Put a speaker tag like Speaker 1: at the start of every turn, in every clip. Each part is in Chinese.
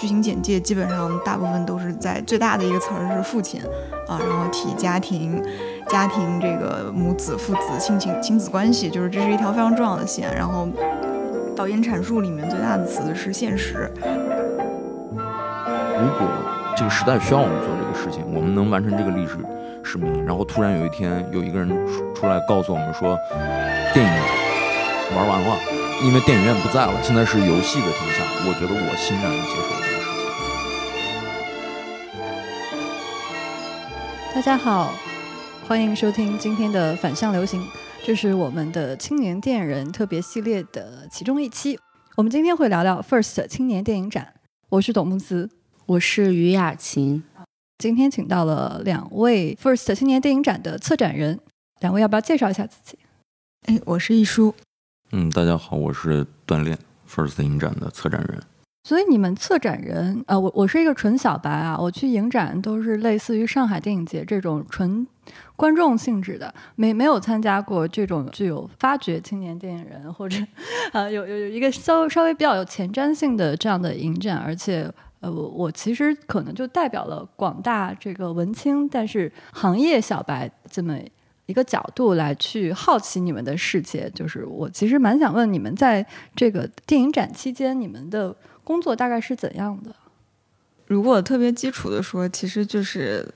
Speaker 1: 剧情简介基本上大部分都是在最大的一个词儿是父亲啊，然后提家庭、家庭这个母子、父子亲情、亲子关系，就是这是一条非常重要的线。然后导演阐述里面最大的词是现实。
Speaker 2: 如果这个时代需要我们做这个事情，我们能完成这个历史使命，然后突然有一天有一个人出出来告诉我们说，电影玩完了，因为电影院不在了，现在是游戏的天下，我觉得我欣然接受
Speaker 3: 大家好，欢迎收听今天的反向流行，这是我们的青年电影人特别系列的其中一期。我们今天会聊聊 First 青年电影展，我是董木子。
Speaker 4: 我是于雅琴，
Speaker 3: 今天请到了两位 First 青年电影展的策展人，两位要不要介绍一下自己？
Speaker 1: 哎，我是一舒。
Speaker 2: 嗯，大家好，我是锻炼 First 影展的策展人。
Speaker 3: 所以你们策展人，呃，我我是一个纯小白啊，我去影展都是类似于上海电影节这种纯观众性质的，没没有参加过这种具有发掘青年电影人或者呃有有有一个稍稍微比较有前瞻性的这样的影展，而且。呃，我我其实可能就代表了广大这个文青，但是行业小白这么一个角度来去好奇你们的世界。就是我其实蛮想问你们，在这个电影展期间，你们的工作大概是怎样的？
Speaker 1: 如果特别基础的说，其实就是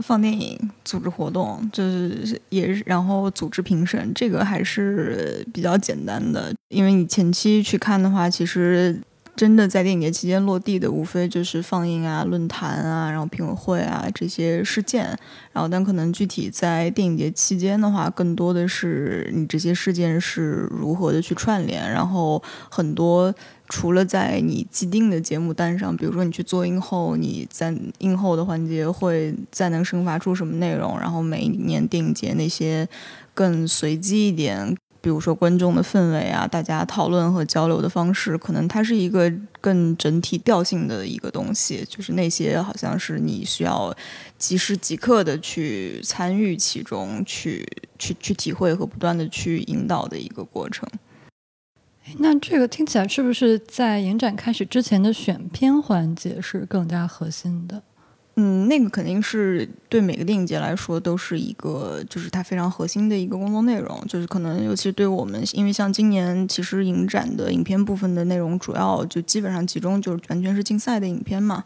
Speaker 1: 放电影、组织活动，就是也是然后组织评审，这个还是比较简单的。因为你前期去看的话，其实。真的在电影节期间落地的，无非就是放映啊、论坛啊、然后评委会啊这些事件。然后，但可能具体在电影节期间的话，更多的是你这些事件是如何的去串联。然后，很多除了在你既定的节目单上，比如说你去做映后，你在映后的环节会再能生发出什么内容。然后，每一年电影节那些更随机一点。比如说观众的氛围啊，大家讨论和交流的方式，可能它是一个更整体调性的一个东西。就是那些好像是你需要即时即刻的去参与其中，去去去体会和不断的去引导的一个过程。
Speaker 3: 那这个听起来是不是在影展开始之前的选片环节是更加核心的？
Speaker 1: 嗯，那个肯定是对每个电影节来说都是一个，就是它非常核心的一个工作内容。就是可能，尤其对我们，因为像今年其实影展的影片部分的内容，主要就基本上集中就是完全是竞赛的影片嘛。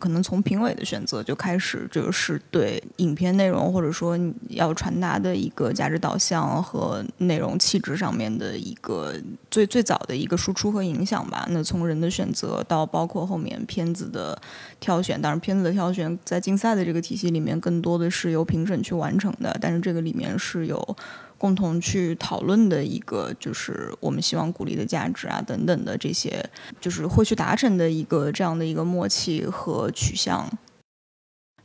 Speaker 1: 可能从评委的选择就开始，就是对影片内容或者说你要传达的一个价值导向和内容气质上面的一个最最早的一个输出和影响吧。那从人的选择到包括后面片子的挑选，当然片子的挑选在竞赛的这个体系里面更多的是由评审去完成的，但是这个里面是有。共同去讨论的一个，就是我们希望鼓励的价值啊，等等的这些，就是会去达成的一个这样的一个默契和取向。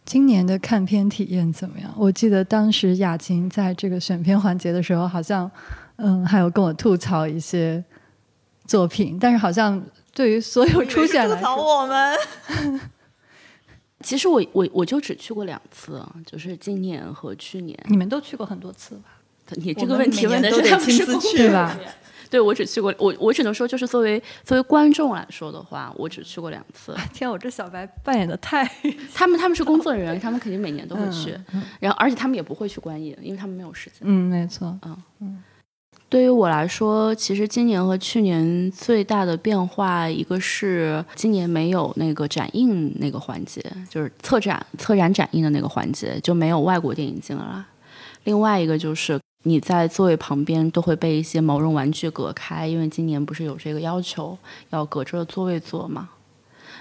Speaker 3: 今年的看片体验怎么样？我记得当时雅琴在这个选片环节的时候，好像嗯，还有跟我吐槽一些作品，但是好像对于所有出现
Speaker 1: 吐槽我们。
Speaker 4: 其实我我我就只去过两次，就是今年和去年。
Speaker 3: 你们都去过很多次吧？
Speaker 4: 你这个问题问的
Speaker 1: 是亲自去
Speaker 3: 吧？
Speaker 4: 对，我只去过，我我只能说，就是作为作为观众来说的话，我只去过两次。
Speaker 3: 天，我这小白扮演的太……
Speaker 4: 他们他们是工作人员，他们肯定每年都会去，然后而且他们也不会去观影，因为他们没有时间。
Speaker 3: 嗯，没错。
Speaker 4: 嗯嗯，对于我来说，其实今年和去年最大的变化，一个是今年没有那个展映那个环节，就是策展策展展映的那个环节，就没有外国电影进来。另外一个就是。你在座位旁边都会被一些毛绒玩具隔开，因为今年不是有这个要求，要隔着座位坐嘛。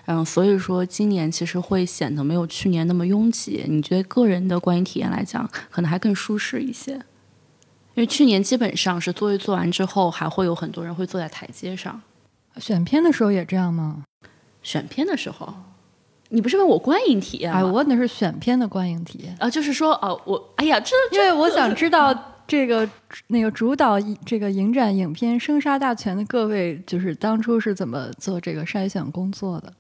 Speaker 4: 嗯，所以说今年其实会显得没有去年那么拥挤。你觉得个人的观影体验来讲，可能还更舒适一些？因为去年基本上是座位坐完之后，还会有很多人会坐在台阶上。
Speaker 3: 选片的时候也这样吗？
Speaker 4: 选片的时候，你不是问我观影体验？
Speaker 3: 哎，我问的是选片的观影体验
Speaker 4: 啊，就是说，哦，我，哎呀，这
Speaker 3: 因为我想知道。这个那个主导这个影展影片生杀大权的各位，就是当初是怎么做这个筛选工作的？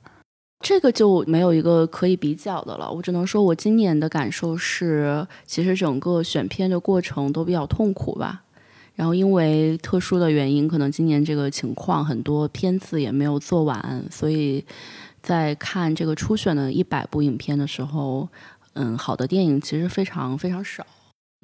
Speaker 4: 这个就没有一个可以比较的了。我只能说，我今年的感受是，其实整个选片的过程都比较痛苦吧。然后因为特殊的原因，可能今年这个情况很多片子也没有做完，所以在看这个初选的一百部影片的时候，嗯，好的电影其实非常非常少。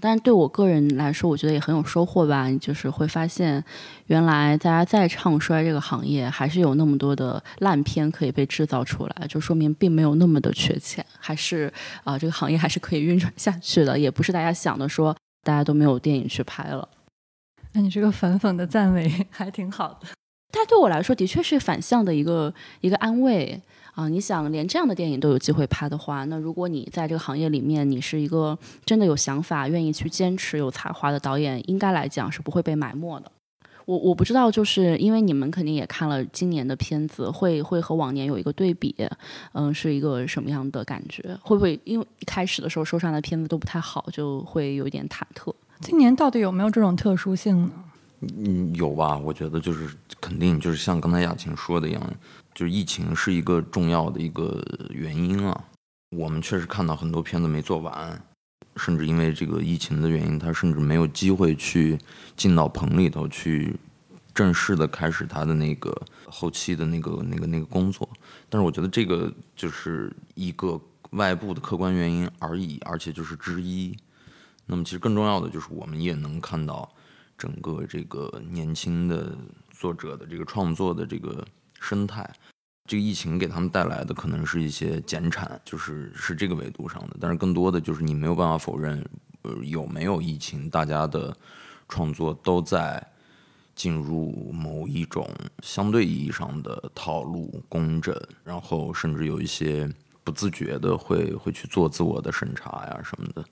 Speaker 4: 但是对我个人来说，我觉得也很有收获吧。就是会发现，原来大家再唱衰这个行业，还是有那么多的烂片可以被制造出来，就说明并没有那么的缺钱，还是啊，这个行业还是可以运转下去的，也不是大家想的说大家都没有电影去拍了。
Speaker 3: 那你这个反讽的赞美还挺好的。
Speaker 4: 它对我来说的确是反向的一个一个安慰。啊，你想连这样的电影都有机会拍的话，那如果你在这个行业里面，你是一个真的有想法、愿意去坚持、有才华的导演，应该来讲是不会被埋没的。我我不知道，就是因为你们肯定也看了今年的片子，会会和往年有一个对比，嗯，是一个什么样的感觉？会不会因为一开始的时候收上的片子都不太好，就会有一点忐忑？
Speaker 3: 今年到底有没有这种特殊性呢？
Speaker 2: 嗯，有吧？我觉得就是肯定就是像刚才雅琴说的一样。就是疫情是一个重要的一个原因啊，我们确实看到很多片子没做完，甚至因为这个疫情的原因，他甚至没有机会去进到棚里头去正式的开始他的那个后期的那个那个那个工作。但是我觉得这个就是一个外部的客观原因而已，而且就是之一。那么其实更重要的就是我们也能看到整个这个年轻的作者的这个创作的这个生态。这个疫情给他们带来的可能是一些减产，就是是这个维度上的，但是更多的就是你没有办法否认，呃，有没有疫情，大家的创作都在进入某一种相对意义上的套路、工整，然后甚至有一些不自觉的会会去做自我的审查呀什么的。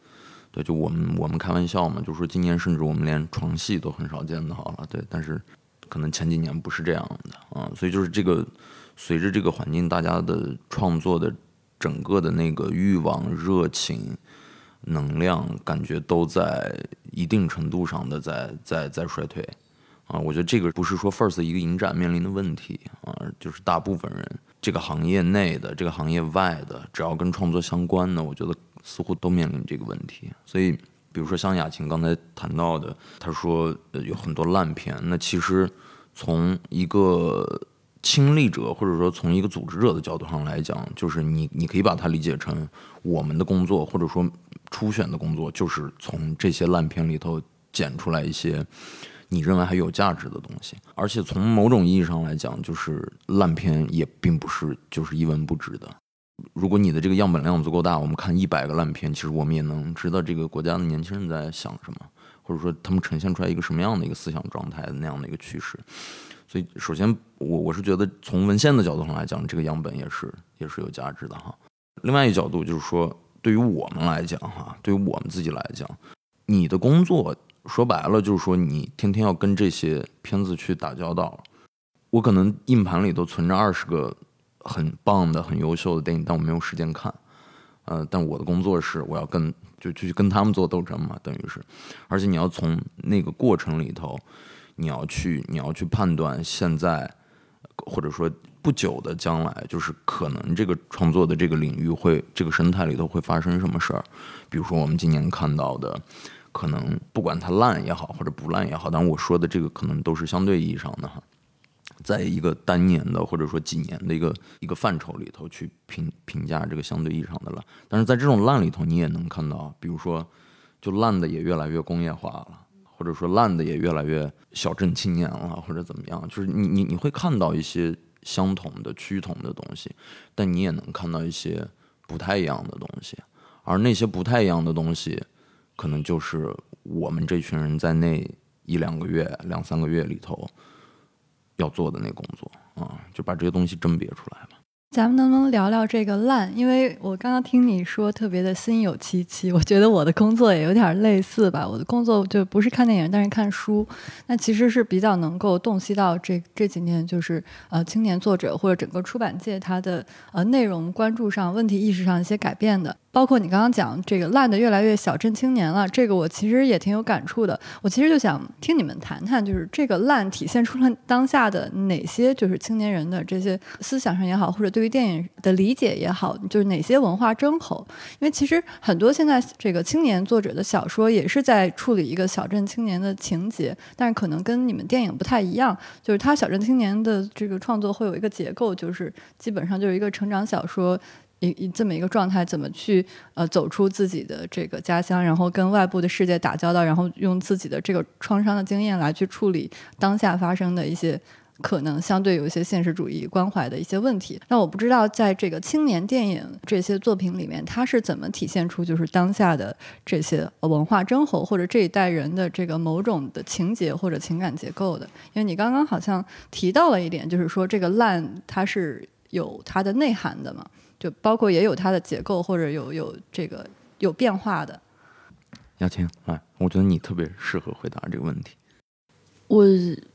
Speaker 2: 对，就我们我们开玩笑嘛，就说今年甚至我们连床戏都很少见到了，对，但是可能前几年不是这样的啊，所以就是这个。随着这个环境，大家的创作的整个的那个欲望、热情、能量，感觉都在一定程度上的在在在衰退啊！我觉得这个不是说 First 一个影展面临的问题啊，就是大部分人这个行业内的、这个行业外的，只要跟创作相关的，我觉得似乎都面临这个问题。所以，比如说像雅琴刚才谈到的，他说有很多烂片，那其实从一个亲历者，或者说从一个组织者的角度上来讲，就是你，你可以把它理解成我们的工作，或者说初选的工作，就是从这些烂片里头剪出来一些你认为还有价值的东西。而且从某种意义上来讲，就是烂片也并不是就是一文不值的。如果你的这个样本量足够大，我们看一百个烂片，其实我们也能知道这个国家的年轻人在想什么，或者说他们呈现出来一个什么样的一个思想状态那样的一个趋势。所以，首先，我我是觉得从文献的角度上来讲，这个样本也是也是有价值的哈。另外一角度就是说，对于我们来讲哈，对于我们自己来讲，你的工作说白了就是说，你天天要跟这些片子去打交道。我可能硬盘里都存着二十个很棒的、很优秀的电影，但我没有时间看。呃，但我的工作是我要跟就去跟他们做斗争嘛，等于是，而且你要从那个过程里头。你要去，你要去判断现在，或者说不久的将来，就是可能这个创作的这个领域会，这个生态里头会发生什么事儿。比如说我们今年看到的，可能不管它烂也好，或者不烂也好，但我说的这个可能都是相对意义上的哈，在一个单年的或者说几年的一个一个范畴里头去评评价这个相对意义上的烂。但是在这种烂里头，你也能看到，比如说，就烂的也越来越工业化了。或者说烂的也越来越小镇青年了，或者怎么样？就是你你你会看到一些相同的趋同的东西，但你也能看到一些不太一样的东西，而那些不太一样的东西，可能就是我们这群人在那一两个月、两三个月里头要做的那工作啊，就把这些东西甄别出来吧。
Speaker 3: 咱们能不能聊聊这个烂？因为我刚刚听你说特别的心有戚戚，我觉得我的工作也有点类似吧。我的工作就不是看电影，但是看书，那其实是比较能够洞悉到这这几年就是呃青年作者或者整个出版界它的呃内容关注上、问题意识上一些改变的。包括你刚刚讲这个烂的越来越小镇青年了，这个我其实也挺有感触的。我其实就想听你们谈谈，就是这个烂体现出了当下的哪些就是青年人的这些思想上也好，或者对于电影的理解也好，就是哪些文化争口。因为其实很多现在这个青年作者的小说也是在处理一个小镇青年的情节，但是可能跟你们电影不太一样，就是他小镇青年的这个创作会有一个结构，就是基本上就是一个成长小说。一一这么一个状态，怎么去呃走出自己的这个家乡，然后跟外部的世界打交道，然后用自己的这个创伤的经验来去处理当下发生的一些可能相对有一些现实主义关怀的一些问题。那我不知道在这个青年电影这些作品里面，它是怎么体现出就是当下的这些文化争候，或者这一代人的这个某种的情节或者情感结构的？因为你刚刚好像提到了一点，就是说这个烂它是有它的内涵的嘛。就包括也有它的结构，或者有有这个有变化的。
Speaker 2: 亚青，哎，我觉得你特别适合回答这个问题。
Speaker 4: 我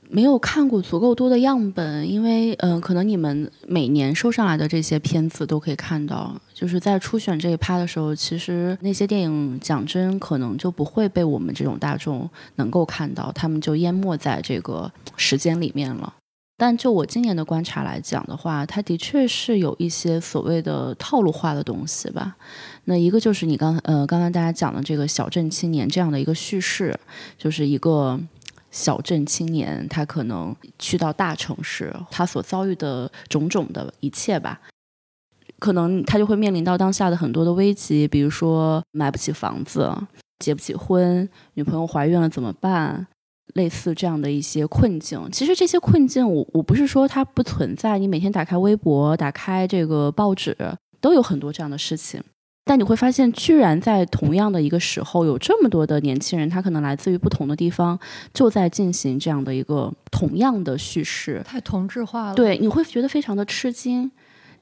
Speaker 4: 没有看过足够多的样本，因为嗯，可能你们每年收上来的这些片子都可以看到，就是在初选这一趴的时候，其实那些电影讲真可能就不会被我们这种大众能够看到，他们就淹没在这个时间里面了。但就我今年的观察来讲的话，它的确是有一些所谓的套路化的东西吧。那一个就是你刚呃刚刚大家讲的这个小镇青年这样的一个叙事，就是一个小镇青年他可能去到大城市，他所遭遇的种种的一切吧，可能他就会面临到当下的很多的危机，比如说买不起房子、结不起婚、女朋友怀孕了怎么办？类似这样的一些困境，其实这些困境，我我不是说它不存在。你每天打开微博、打开这个报纸，都有很多这样的事情。但你会发现，居然在同样的一个时候，有这么多的年轻人，他可能来自于不同的地方，就在进行这样的一个同样的叙事，
Speaker 3: 太同质化了。
Speaker 4: 对，你会觉得非常的吃惊。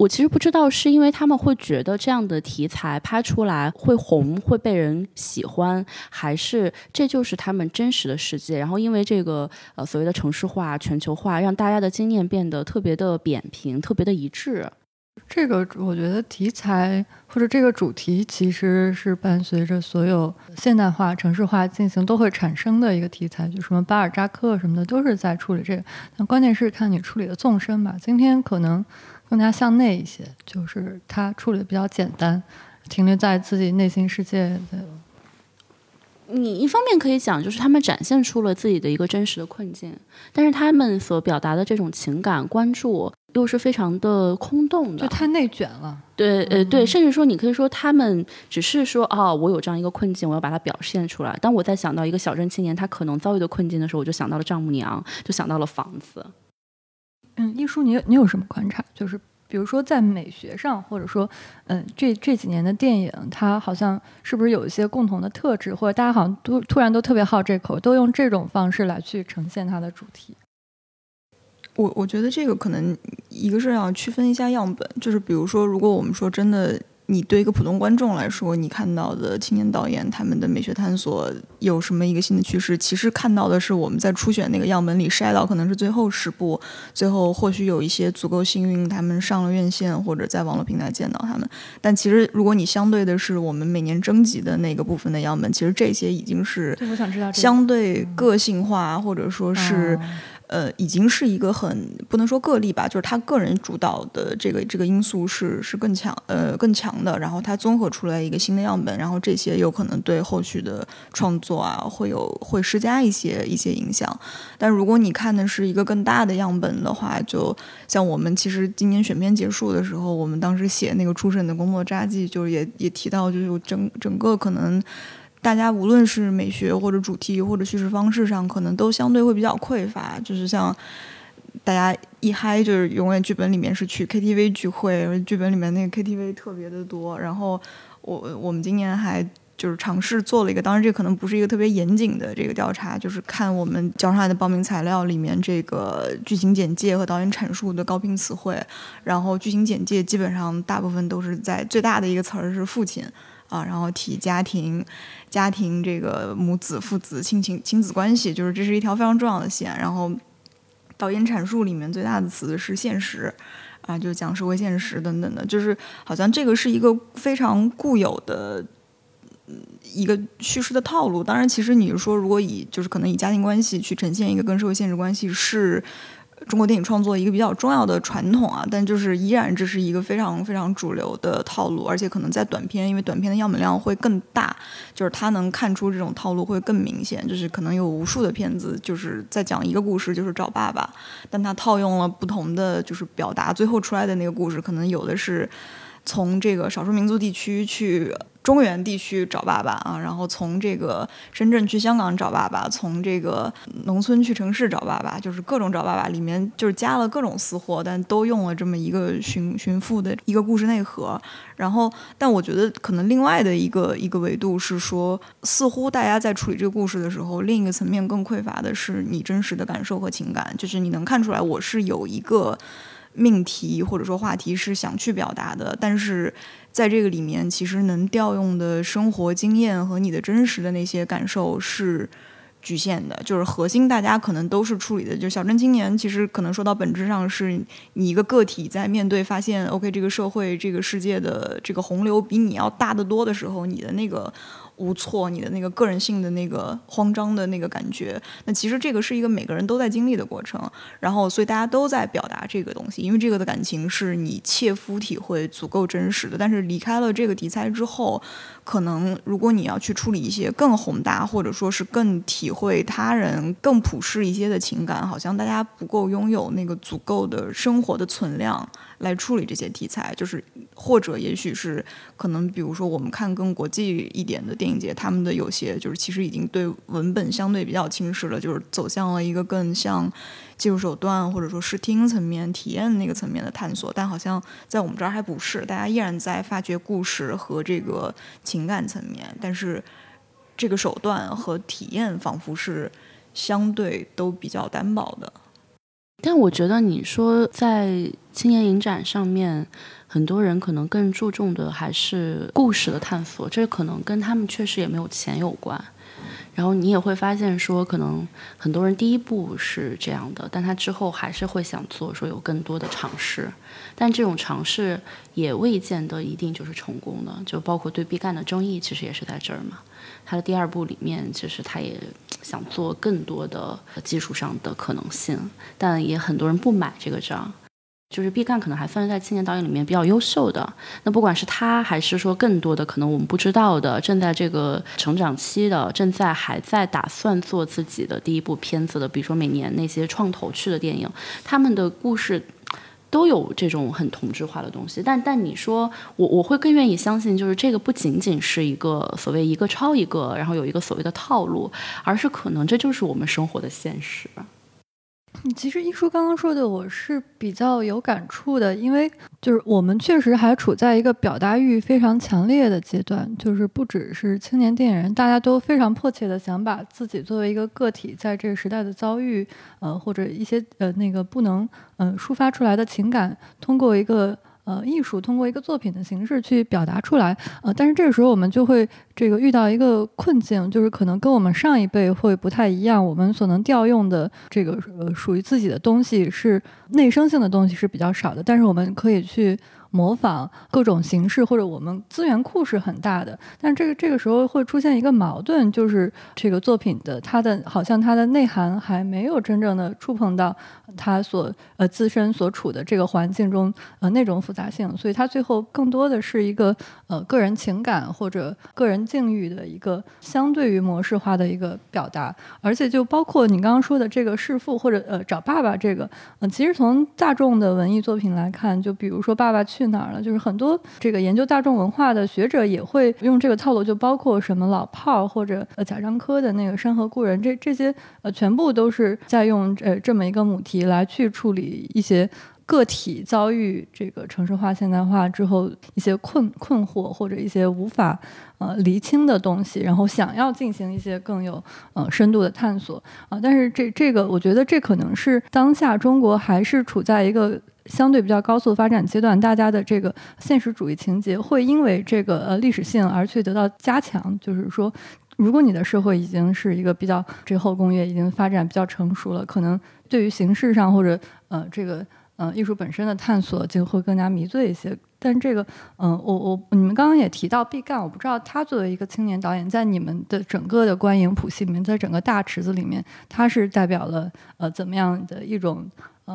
Speaker 4: 我其实不知道是因为他们会觉得这样的题材拍出来会红会被人喜欢，还是这就是他们真实的世界？然后因为这个呃所谓的城市化、全球化，让大家的经验变得特别的扁平、特别的一致。
Speaker 3: 这个我觉得题材或者这个主题其实是伴随着所有现代化、城市化进行都会产生的一个题材，就什么巴尔扎克什么的都是在处理这个。但关键是看你处理的纵深吧。今天可能。更加向内一些，就是他处理的比较简单，停留在自己内心世界的。
Speaker 4: 你一方面可以讲，就是他们展现出了自己的一个真实的困境，但是他们所表达的这种情感关注又是非常的空洞的，
Speaker 3: 就太内卷了。
Speaker 4: 对，呃，对，甚至说你可以说他们只是说，哦，我有这样一个困境，我要把它表现出来。当我在想到一个小镇青年他可能遭遇的困境的时候，我就想到了丈母娘，就想到了房子。
Speaker 3: 嗯，艺术，你你有什么观察？就是比如说在美学上，或者说，嗯，这这几年的电影，它好像是不是有一些共同的特质，或者大家好像都突然都特别好这口，都用这种方式来去呈现它的主题。
Speaker 1: 我我觉得这个可能一个是要区分一下样本，就是比如说，如果我们说真的。你对一个普通观众来说，你看到的青年导演他们的美学探索有什么一个新的趋势？其实看到的是我们在初选那个样本里筛到可能是最后十部，最后或许有一些足够幸运，他们上了院线或者在网络平台见到他们。但其实如果你相对的是我们每年征集的那个部分的样本，其实这些已经是相对个性化，或者说是。呃，已经是一个很不能说个例吧，就是他个人主导的这个这个因素是是更强呃更强的，然后他综合出来一个新的样本，然后这些有可能对后续的创作啊会有会施加一些一些影响。但如果你看的是一个更大的样本的话，就像我们其实今年选片结束的时候，我们当时写那个初审的工作札记，就是也也提到，就是整整个可能。大家无论是美学或者主题或者叙事方式上，可能都相对会比较匮乏。就是像大家一嗨，就是永远剧本里面是去 KTV 聚会，剧本里面那个 KTV 特别的多。然后我我们今年还就是尝试做了一个，当然这可能不是一个特别严谨的这个调查，就是看我们交上来的报名材料里面这个剧情简介和导演阐述的高频词汇。然后剧情简介基本上大部分都是在最大的一个词儿是父亲。啊，然后提家庭，家庭这个母子、父子、亲情、亲子关系，就是这是一条非常重要的线。然后导演阐述里面最大的词是现实，啊，就讲社会现实等等的，就是好像这个是一个非常固有的。一个叙事的套路，当然，其实你说，如果以就是可能以家庭关系去呈现一个跟社会现实关系，是中国电影创作一个比较重要的传统啊。但就是依然这是一个非常非常主流的套路，而且可能在短片，因为短片的样本量会更大，就是他能看出这种套路会更明显。就是可能有无数的片子就是在讲一个故事，就是找爸爸，但他套用了不同的就是表达，最后出来的那个故事，可能有的是从这个少数民族地区去。中原地区找爸爸啊，然后从这个深圳去香港找爸爸，从这个农村去城市找爸爸，就是各种找爸爸，里面就是加了各种私货，但都用了这么一个寻寻父的一个故事内核。然后，但我觉得可能另外的一个一个维度是说，似乎大家在处理这个故事的时候，另一个层面更匮乏的是你真实的感受和情感，就是你能看出来我是有一个命题或者说话题是想去表达的，但是。在这个里面，其实能调用的生活经验和你的真实的那些感受是局限的。就是核心，大家可能都是处理的。就小镇青年，其实可能说到本质上，是你一个个体在面对发现，OK，这个社会、这个世界的这个洪流比你要大得多的时候，你的那个。不错，你的那个个人性的那个慌张的那个感觉，那其实这个是一个每个人都在经历的过程，然后所以大家都在表达这个东西，因为这个的感情是你切肤体会足够真实的。但是离开了这个题材之后，可能如果你要去处理一些更宏大，或者说是更体会他人、更普世一些的情感，好像大家不够拥有那个足够的生活的存量。来处理这些题材，就是或者也许是可能，比如说我们看更国际一点的电影节，他们的有些就是其实已经对文本相对比较轻视了，就是走向了一个更像技术手段或者说视听层面、体验那个层面的探索。但好像在我们这儿还不是，大家依然在发掘故事和这个情感层面，但是这个手段和体验仿佛是相对都比较单薄的。
Speaker 4: 但我觉得你说在青年影展上面，很多人可能更注重的还是故事的探索，这可能跟他们确实也没有钱有关。然后你也会发现说，可能很多人第一步是这样的，但他之后还是会想做，说有更多的尝试。但这种尝试也未见得一定就是成功的，就包括对毕赣的争议，其实也是在这儿嘛。他的第二部里面，其实他也想做更多的技术上的可能性，但也很多人不买这个账。就是毕赣可能还算是在青年导演里面比较优秀的。那不管是他，还是说更多的可能我们不知道的，正在这个成长期的，正在还在打算做自己的第一部片子的，比如说每年那些创投去的电影，他们的故事。都有这种很同质化的东西，但但你说我我会更愿意相信，就是这个不仅仅是一个所谓一个抄一个，然后有一个所谓的套路，而是可能这就是我们生活的现实。
Speaker 3: 其实一叔刚刚说的，我是比较有感触的，因为就是我们确实还处在一个表达欲非常强烈的阶段，就是不只是青年电影人，大家都非常迫切的想把自己作为一个个体，在这个时代的遭遇，呃，或者一些呃那个不能嗯抒发出来的情感，通过一个。呃，艺术通过一个作品的形式去表达出来，呃，但是这个时候我们就会这个遇到一个困境，就是可能跟我们上一辈会不太一样，我们所能调用的这个呃属于自己的东西是内生性的东西是比较少的，但是我们可以去。模仿各种形式，或者我们资源库是很大的，但这个这个时候会出现一个矛盾，就是这个作品的它的好像它的内涵还没有真正的触碰到它所呃自身所处的这个环境中呃那种复杂性，所以它最后更多的是一个呃个人情感或者个人境遇的一个相对于模式化的一个表达，而且就包括你刚刚说的这个弑父或者呃找爸爸这个，嗯，其实从大众的文艺作品来看，就比如说爸爸去。去哪儿了？就是很多这个研究大众文化的学者也会用这个套路，就包括什么老炮儿或者呃贾樟柯的那个《山河故人》，这这些呃全部都是在用呃这么一个母题来去处理一些个体遭遇这个城市化现代化之后一些困困惑或者一些无法呃厘清的东西，然后想要进行一些更有呃深度的探索啊。但是这这个我觉得这可能是当下中国还是处在一个。相对比较高速发展阶段，大家的这个现实主义情节会因为这个呃历史性而去得到加强。就是说，如果你的社会已经是一个比较这后工业已经发展比较成熟了，可能对于形式上或者呃这个。呃艺术本身的探索就会更加迷醉一些。但这个，嗯、我我你们刚刚也提到毕赣，我不知道他作为一个青年导演，在你们的整个的观影谱系里面，在整个大池子里面，他是代表了呃怎么样的一种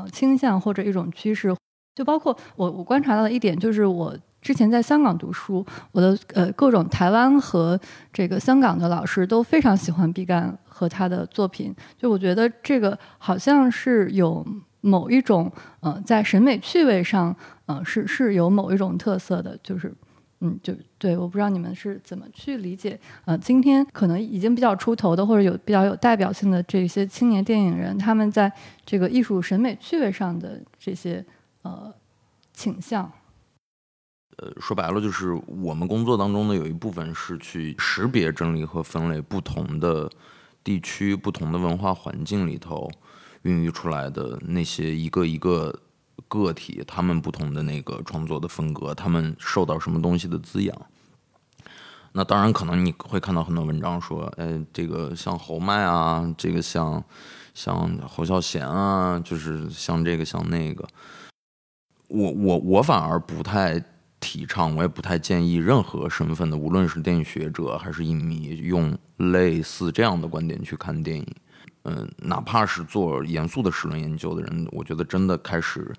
Speaker 3: 呃倾向或者一种趋势？就包括我我观察到的一点，就是我之前在香港读书，我的呃各种台湾和这个香港的老师都非常喜欢毕赣和他的作品。就我觉得这个好像是有某一种呃在审美趣味上，呃是是有某一种特色的，就是。嗯，就对，我不知道你们是怎么去理解，呃，今天可能已经比较出头的，或者有比较有代表性的这些青年电影人，他们在这个艺术审美趣味上的这些呃倾向。
Speaker 2: 呃，说白了就是我们工作当中呢，有一部分是去识别、整理和分类不同的地区、不同的文化环境里头孕育出来的那些一个一个个体，他们不同的那个创作的风格，他们受到什么东西的滋养。那当然，可能你会看到很多文章说，哎，这个像侯麦啊，这个像像侯孝贤啊，就是像这个像那个。我我我反而不太提倡，我也不太建议任何身份的，无论是电影学者还是影迷，用类似这样的观点去看电影。嗯，哪怕是做严肃的史论研究的人，我觉得真的开始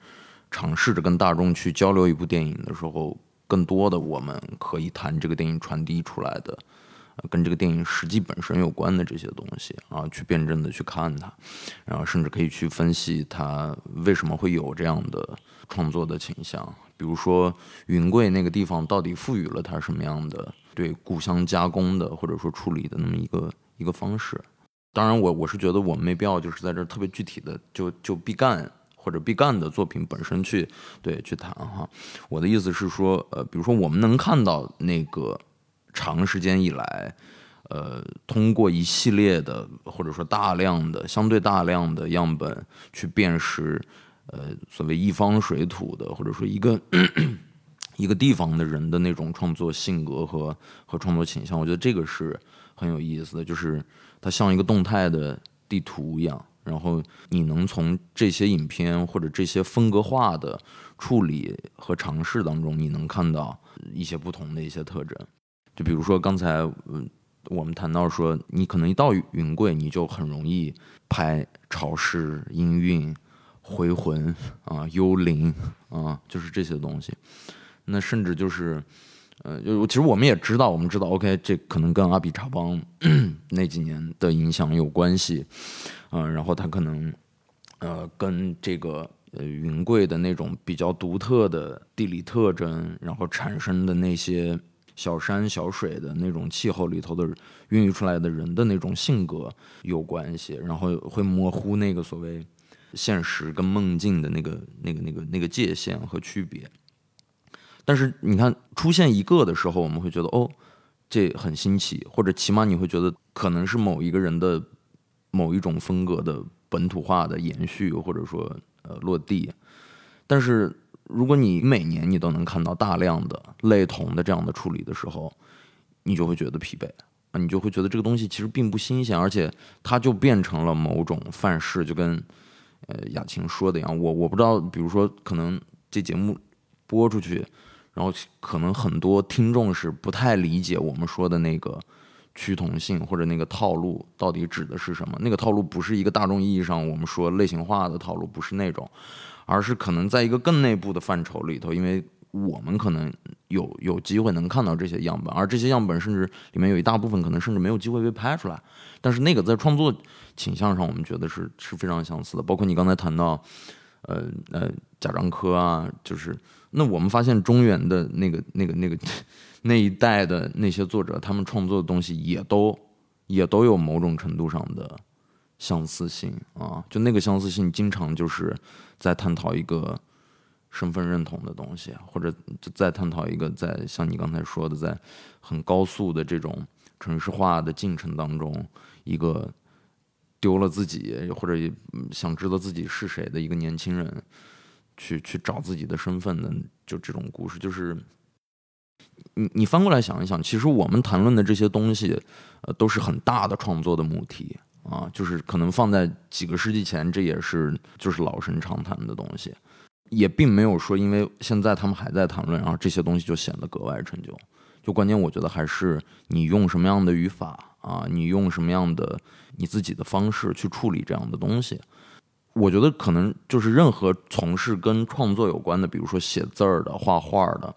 Speaker 2: 尝试着跟大众去交流一部电影的时候，更多的我们可以谈这个电影传递出来的，跟这个电影实际本身有关的这些东西啊，去辩证的去看它，然后甚至可以去分析它为什么会有这样的创作的倾向。比如说云贵那个地方到底赋予了它什么样的对故乡加工的或者说处理的那么一个一个方式。当然我，我是觉得我们没必要就是在这儿特别具体的就就毕赣或者毕赣的作品本身去对去谈哈。我的意思是说，呃，比如说我们能看到那个长时间以来，呃，通过一系列的或者说大量的相对大量的样本去辨识，呃，所谓一方水土的或者说一个一个地方的人的那种创作性格和和创作倾向，我觉得这个是很有意思的，就是它像一个动态的地图一样。然后你能从这些影片或者这些风格化的处理和尝试当中，你能看到一些不同的一些特征。就比如说刚才嗯，我们谈到说，你可能一到云贵，你就很容易拍潮湿、阴韵、回魂啊、幽灵啊，就是这些东西。那甚至就是，呃，就其实我们也知道，我们知道，OK，这可能跟阿比查邦 那几年的影响有关系。嗯，然后它可能，呃，跟这个呃云贵的那种比较独特的地理特征，然后产生的那些小山小水的那种气候里头的孕育出来的人的那种性格有关系，然后会模糊那个所谓现实跟梦境的那个那个那个那个界限和区别。但是你看出现一个的时候，我们会觉得哦，这很新奇，或者起码你会觉得可能是某一个人的。某一种风格的本土化的延续，或者说呃落地，但是如果你每年你都能看到大量的类同的这样的处理的时候，你就会觉得疲惫啊，你就会觉得这个东西其实并不新鲜，而且它就变成了某种范式，就跟呃雅琴说的一样，我我不知道，比如说可能这节目播出去，然后可能很多听众是不太理解我们说的那个。趋同性或者那个套路到底指的是什么？那个套路不是一个大众意义上我们说类型化的套路，不是那种，而是可能在一个更内部的范畴里头，因为我们可能有有机会能看到这些样本，而这些样本甚至里面有一大部分可能甚至没有机会被拍出来。但是那个在创作倾向上，我们觉得是是非常相似的。包括你刚才谈到，呃呃贾樟柯啊，就是那我们发现中原的那个那个那个。那一代的那些作者，他们创作的东西也都也都有某种程度上的相似性啊，就那个相似性，经常就是在探讨一个身份认同的东西，或者在探讨一个在像你刚才说的，在很高速的这种城市化的进程当中，一个丢了自己或者想知道自己是谁的一个年轻人，去去找自己的身份的，就这种故事，就是。你你翻过来想一想，其实我们谈论的这些东西，呃，都是很大的创作的母题啊，就是可能放在几个世纪前，这也是就是老生常谈的东西。也并没有说因为现在他们还在谈论，然后这些东西就显得格外陈旧。就关键，我觉得还是你用什么样的语法啊，你用什么样的你自己的方式去处理这样的东西。我觉得可能就是任何从事跟创作有关的，比如说写字儿的、画画的，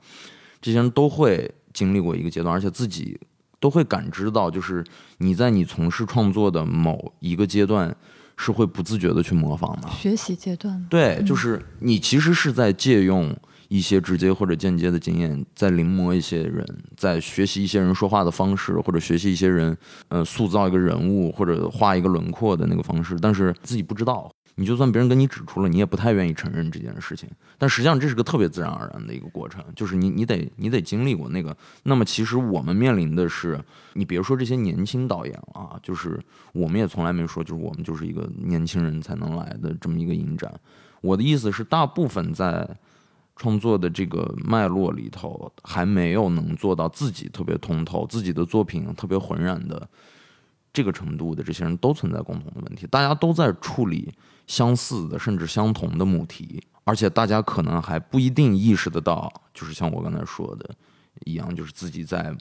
Speaker 2: 这些人都会经历过一个阶段，而且自己都会感知到，就是你在你从事创作的某一个阶段，是会不自觉的去模仿的。
Speaker 3: 学习阶段，
Speaker 2: 对，就是你其实是在借用一些直接或者间接的经验，在临摹一些人，在学习一些人说话的方式，或者学习一些人，呃，塑造一个人物或者画一个轮廓的那个方式，但是自己不知道。你就算别人跟你指出了，你也不太愿意承认这件事情。但实际上这是个特别自然而然的一个过程，就是你你得你得经历过那个。那么其实我们面临的是，你别说这些年轻导演了啊，就是我们也从来没说，就是我们就是一个年轻人才能来的这么一个影展。我的意思是，大部分在创作的这个脉络里头，还没有能做到自己特别通透，自己的作品特别浑然的这个程度的这些人都存在共同的问题，大家都在处理。相似的，甚至相同的母题，而且大家可能还不一定意识得到，就是像我刚才说的一样，就是自己在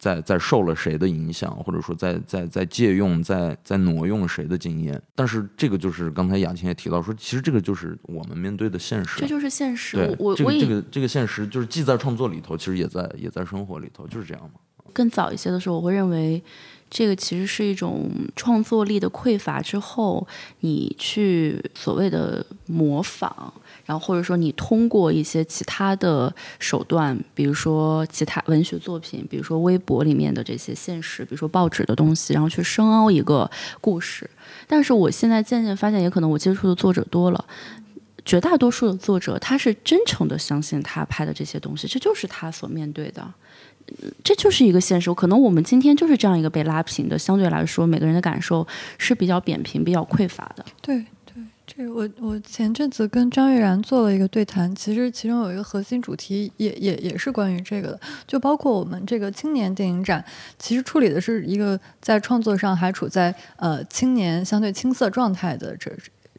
Speaker 2: 在在受了谁的影响，或者说在在在借用、在在挪用谁的经验。但是这个就是刚才雅琴也提到说，其实这个就是我们面对的现实，
Speaker 4: 这就是现实。
Speaker 2: 我，
Speaker 4: 我
Speaker 2: 这个这个这个现实就是既在创作里头，其实也在也在生活里头，就是这样嘛。
Speaker 4: 更早一些的时候，我会认为。这个其实是一种创作力的匮乏之后，你去所谓的模仿，然后或者说你通过一些其他的手段，比如说其他文学作品，比如说微博里面的这些现实，比如说报纸的东西，然后去深凹一个故事。但是我现在渐渐发现，也可能我接触的作者多了，绝大多数的作者他是真诚的相信他拍的这些东西，这就是他所面对的。这就是一个现实，可能我们今天就是这样一个被拉平的，相对来说，每个人的感受是比较扁平、比较匮乏的。
Speaker 3: 对对，这我我前阵子跟张悦然做了一个对谈，其实其中有一个核心主题，也也也是关于这个的，就包括我们这个青年电影展，其实处理的是一个在创作上还处在呃青年相对青涩状态的这，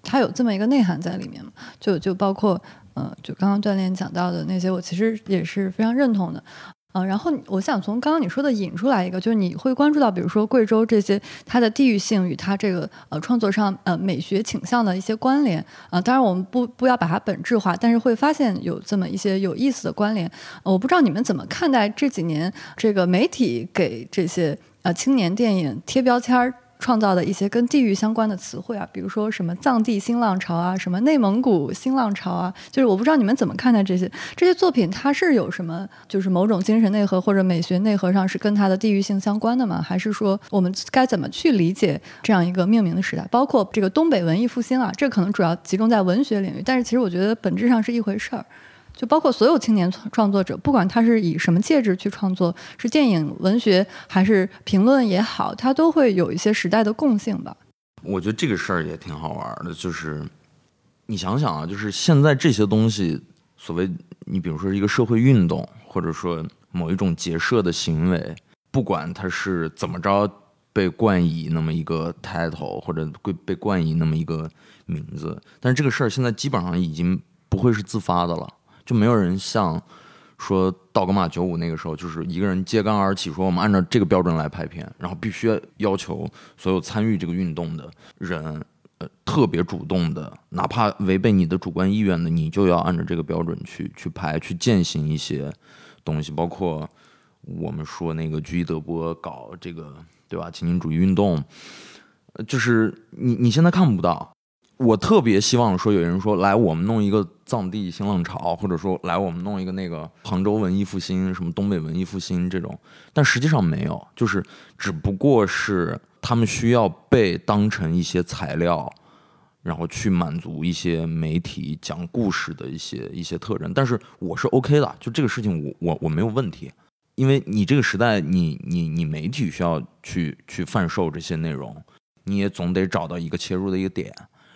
Speaker 3: 它有这么一个内涵在里面嘛？就就包括呃，就刚刚锻炼讲到的那些，我其实也是非常认同的。啊，然后我想从刚刚你说的引出来一个，就是你会关注到，比如说贵州这些它的地域性与它这个呃创作上呃美学倾向的一些关联啊。当然我们不不要把它本质化，但是会发现有这么一些有意思的关联。我不知道你们怎么看待这几年这个媒体给这些呃青年电影贴标签儿。创造的一些跟地域相关的词汇啊，比如说什么藏地新浪潮啊，什么内蒙古新浪潮啊，就是我不知道你们怎么看待这些这些作品，它是有什么就是某种精神内核或者美学内核上是跟它的地域性相关的吗？还是说我们该怎么去理解这样一个命名的时代？包括这个东北文艺复兴啊，这可能主要集中在文学领域，但是其实我觉得本质上是一回事儿。就包括所有青年创作者，不管他是以什么介质去创作，是电影、文学还是评论也好，他都会有一些时代的共性吧。
Speaker 2: 我觉得这个事儿也挺好玩的，就是你想想啊，就是现在这些东西，所谓你比如说一个社会运动，或者说某一种结社的行为，不管它是怎么着被冠以那么一个 title，或者被被冠以那么一个名字，但是这个事儿现在基本上已经不会是自发的了。就没有人像说道格玛九五那个时候，就是一个人揭竿而起，说我们按照这个标准来拍片，然后必须要求所有参与这个运动的人，呃，特别主动的，哪怕违背你的主观意愿的，你就要按照这个标准去去拍，去践行一些东西。包括我们说那个居伊德波搞这个，对吧？情景主义运动，就是你你现在看不到。我特别希望说有人说来我们弄一个藏地新浪潮，或者说来我们弄一个那个杭州文艺复兴，什么东北文艺复兴这种，但实际上没有，就是只不过是他们需要被当成一些材料，然后去满足一些媒体讲故事的一些一些特征。但是我是 OK 的，就这个事情我我我没有问题，因为你这个时代，你你你媒体需要去去贩售这些内容，你也总得找到一个切入的一个点。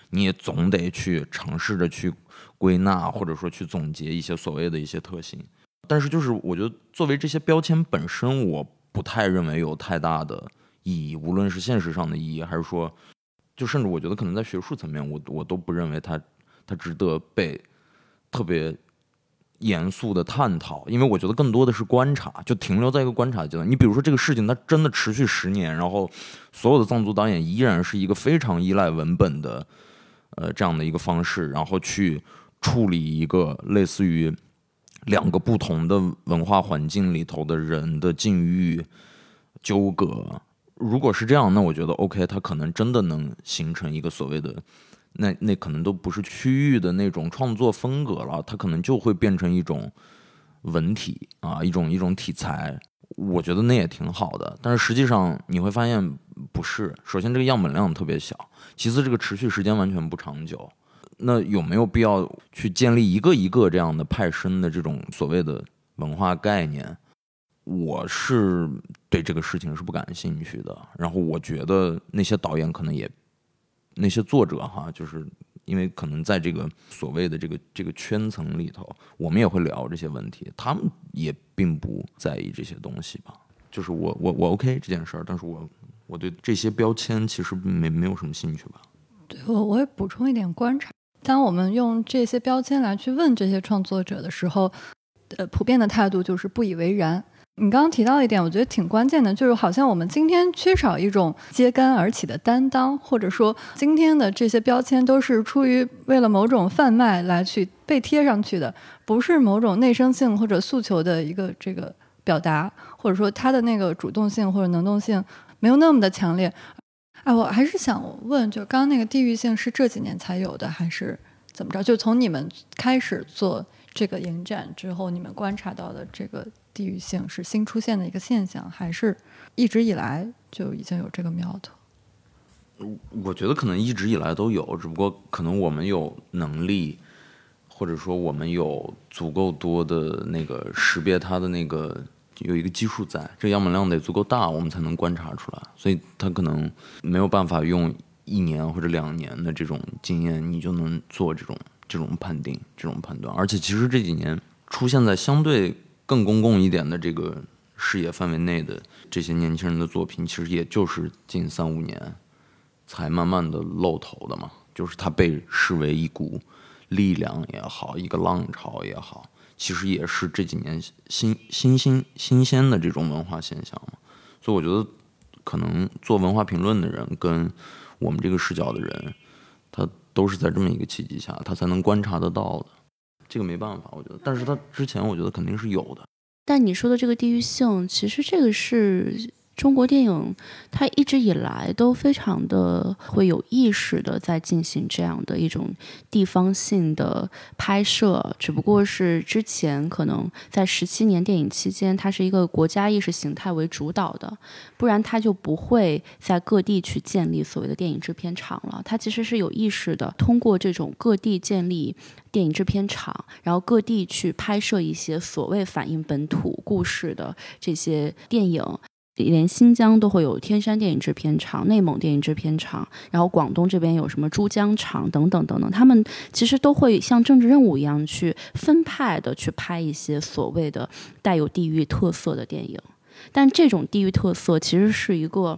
Speaker 2: 你也总得去尝试着去归纳，或者说去总结一些所谓的一些特性，但是就是我觉得作为这些标签本身，我不太认为有太大的意义，无论是现实上的意义，还是说，就甚至我觉得可能在学术层面，我我都不认为它它值得被特别严肃的探讨，因为我觉得更多的是观察，就停留在一个观察阶段。你比如说这个事情，它真的持续十年，然后所有的藏族导演依然是一个非常依赖文本的，呃，这样的一个方式，然后去处理一个类似于两个不同的文化环境里头的人的境遇纠葛。如果是这样，那我觉得 OK，它可能真的能形成一个所谓的。那那可能都不是区域的那种创作风格了，它可能就会变成一种文体啊，一种一种题材。我觉得那也挺好的，但是实际上你会发现不是。首先这个样本量特别小，其次这个持续时间完全不长久。那有没有必要去建立一个一个这样的派生的这种所谓的文化概念？我是对这个事情是不感兴趣的。然后我觉得那些导演可能也。那些作者哈，就是因为可能在这个所谓的这个这个圈层里头，我们也会聊这些问题，他们也并不在意这些东西吧。就是我我我 OK 这件事儿，但是我我对这些标签其实没没有什么兴趣吧。
Speaker 3: 对我我也补充一点观察，当我们用这些标签来去问这些创作者的时候，呃，普遍的态度就是不以为然。你刚刚提到一点，我觉得挺关键的，就是好像我们今天缺少一种揭竿而起的担当，或者说今天的这些标签都是出于为了某种贩卖来去被贴上去的，不是某种内生性或者诉求的一个这个表达，或者说它的那个主动性或者能动性没有那么的强烈。哎，我还是想问，就刚刚那个地域性是这几年才有的，还是怎么着？就从你们开始做这个影展之后，你们观察到的这个。地域性是新出现的一个现象，还是一直以来就已经有这个苗头？
Speaker 2: 我觉得可能一直以来都有，只不过可能我们有能力，或者说我们有足够多的那个识别它的那个有一个基数在，这样本量得足够大，我们才能观察出来。所以它可能没有办法用一年或者两年的这种经验，你就能做这种这种判定、这种判断。而且其实这几年出现在相对。更公共一点的这个视野范围内的这些年轻人的作品，其实也就是近三五年才慢慢的露头的嘛。就是它被视为一股力量也好，一个浪潮也好，其实也是这几年新新新新鲜的这种文化现象嘛。所以我觉得，可能做文化评论的人跟我们这个视角的人，他都是在这么一个契机下，他才能观察得到的。这个没办法，我觉得，但是他之前我觉得肯定是有的。
Speaker 4: 但你说的这个地域性，其实这个是。中国电影它一直以来都非常的会有意识的在进行这样的一种地方性的拍摄，只不过是之前可能在十七年电影期间，它是一个国家意识形态为主导的，不然它就不会在各地去建立所谓的电影制片厂了。它其实是有意识的通过这种各地建立电影制片厂，然后各地去拍摄一些所谓反映本土故事的这些电影。连新疆都会有天山电影制片厂、内蒙电影制片厂，然后广东这边有什么珠江厂等等等等，他们其实都会像政治任务一样去分派的去拍一些所谓的带有地域特色的电影。但这种地域特色其实是一个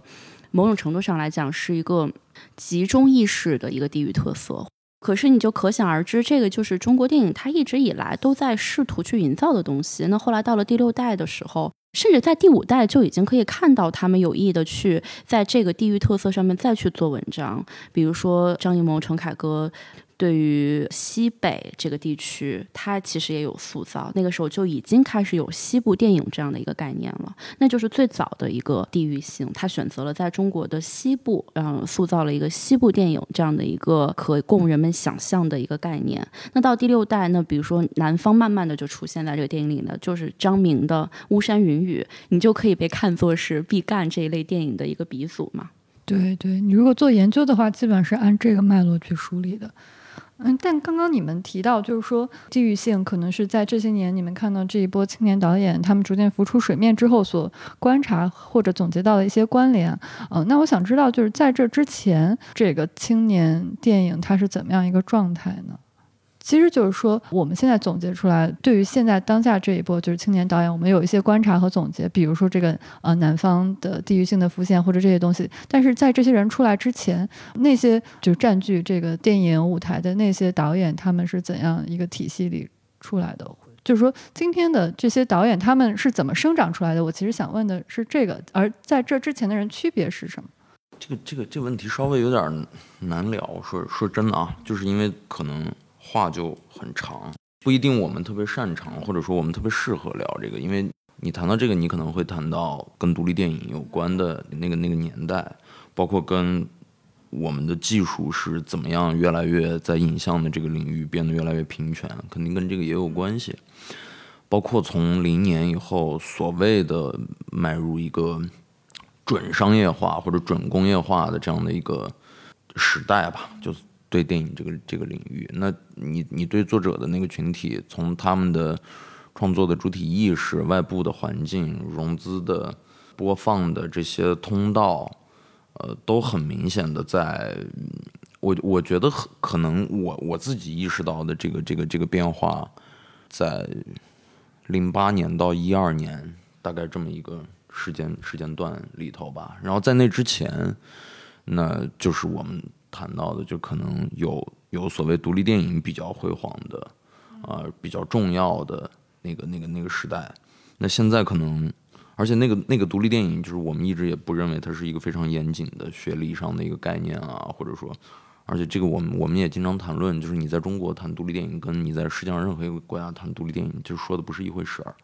Speaker 4: 某种程度上来讲是一个集中意识的一个地域特色。可是你就可想而知，这个就是中国电影它一直以来都在试图去营造的东西。那后来到了第六代的时候。甚至在第五代就已经可以看到他们有意的去在这个地域特色上面再去做文章，比如说张艺谋、陈凯歌。对于西北这个地区，它其实也有塑造。那个时候就已经开始有西部电影这样的一个概念了，那就是最早的一个地域性。他选择了在中国的西部，嗯，塑造了一个西部电影这样的一个可供人们想象的一个概念。那到第六代，那比如说南方慢慢的就出现在这个电影里呢，就是张明的《巫山云雨》，你就可以被看作是毕赣这一类电影的一个鼻祖嘛。
Speaker 3: 对对，你如果做研究的话，基本上是按这个脉络去梳理的。嗯，但刚刚你们提到，就是说地域性可能是在这些年你们看到这一波青年导演他们逐渐浮出水面之后所观察或者总结到的一些关联。嗯，那我想知道，就是在这之前，这个青年电影它是怎么样一个状态呢？其实就是说，我们现在总结出来，对于现在当下这一波就是青年导演，我们有一些观察和总结。比如说这个呃南方的地域性的浮现或者这些东西。但是在这些人出来之前，那些就占据这个电影舞台的那些导演，他们是怎样一个体系里出来的？就是说，今天的这些导演他们是怎么生长出来的？我其实想问的是这个，而在这之前的人区别是什么？
Speaker 2: 这个这个这个问题稍微有点难聊。说说真的啊，就是因为可能话就很长，不一定我们特别擅长，或者说我们特别适合聊这个。因为你谈到这个，你可能会谈到跟独立电影有关的那个那个年代，包括跟我们的技术是怎么样越来越在影像的这个领域变得越来越平权，肯定跟这个也有关系。包括从零年以后所谓的迈入一个。准商业化或者准工业化的这样的一个时代吧，就对电影这个这个领域，那你你对作者的那个群体，从他们的创作的主体意识、外部的环境、融资的播放的这些通道，呃，都很明显的在，我我觉得可能我我自己意识到的这个这个这个变化，在零八年到一二年大概这么一个。时间时间段里头吧，然后在那之前，那就是我们谈到的，就可能有有所谓独立电影比较辉煌的，啊，比较重要的那个那个那个时代。那现在可能，而且那个那个独立电影，就是我们一直也不认为它是一个非常严谨的学历上的一个概念啊，或者说，而且这个我们我们也经常谈论，就是你在中国谈独立电影，跟你在世界上任何一个国家谈独立电影，就说的不是一回事儿。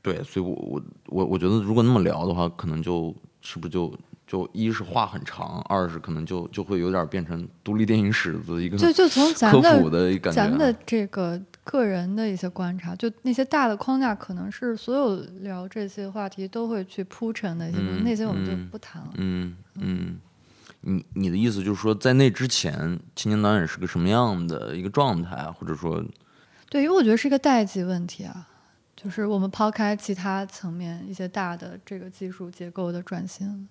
Speaker 2: 对，所以，我我我我觉得，如果那么聊的话，可能就是不是就就一是话很长，二是可能就就会有点变成独立电影史的一个
Speaker 3: 就就从咱
Speaker 2: 的
Speaker 3: 咱们的这个个人的一些观察，就那些大的框架，可能是所有聊这些话题都会去铺陈的一些，那些我们就不谈了。
Speaker 2: 嗯嗯，你你的意思就是说，在那之前，青年导演是个什么样的一个状态，或者说，
Speaker 3: 对，因为我觉得是一个代际问题啊。就是我们抛开其他层面一些大的这个技术结构的转型，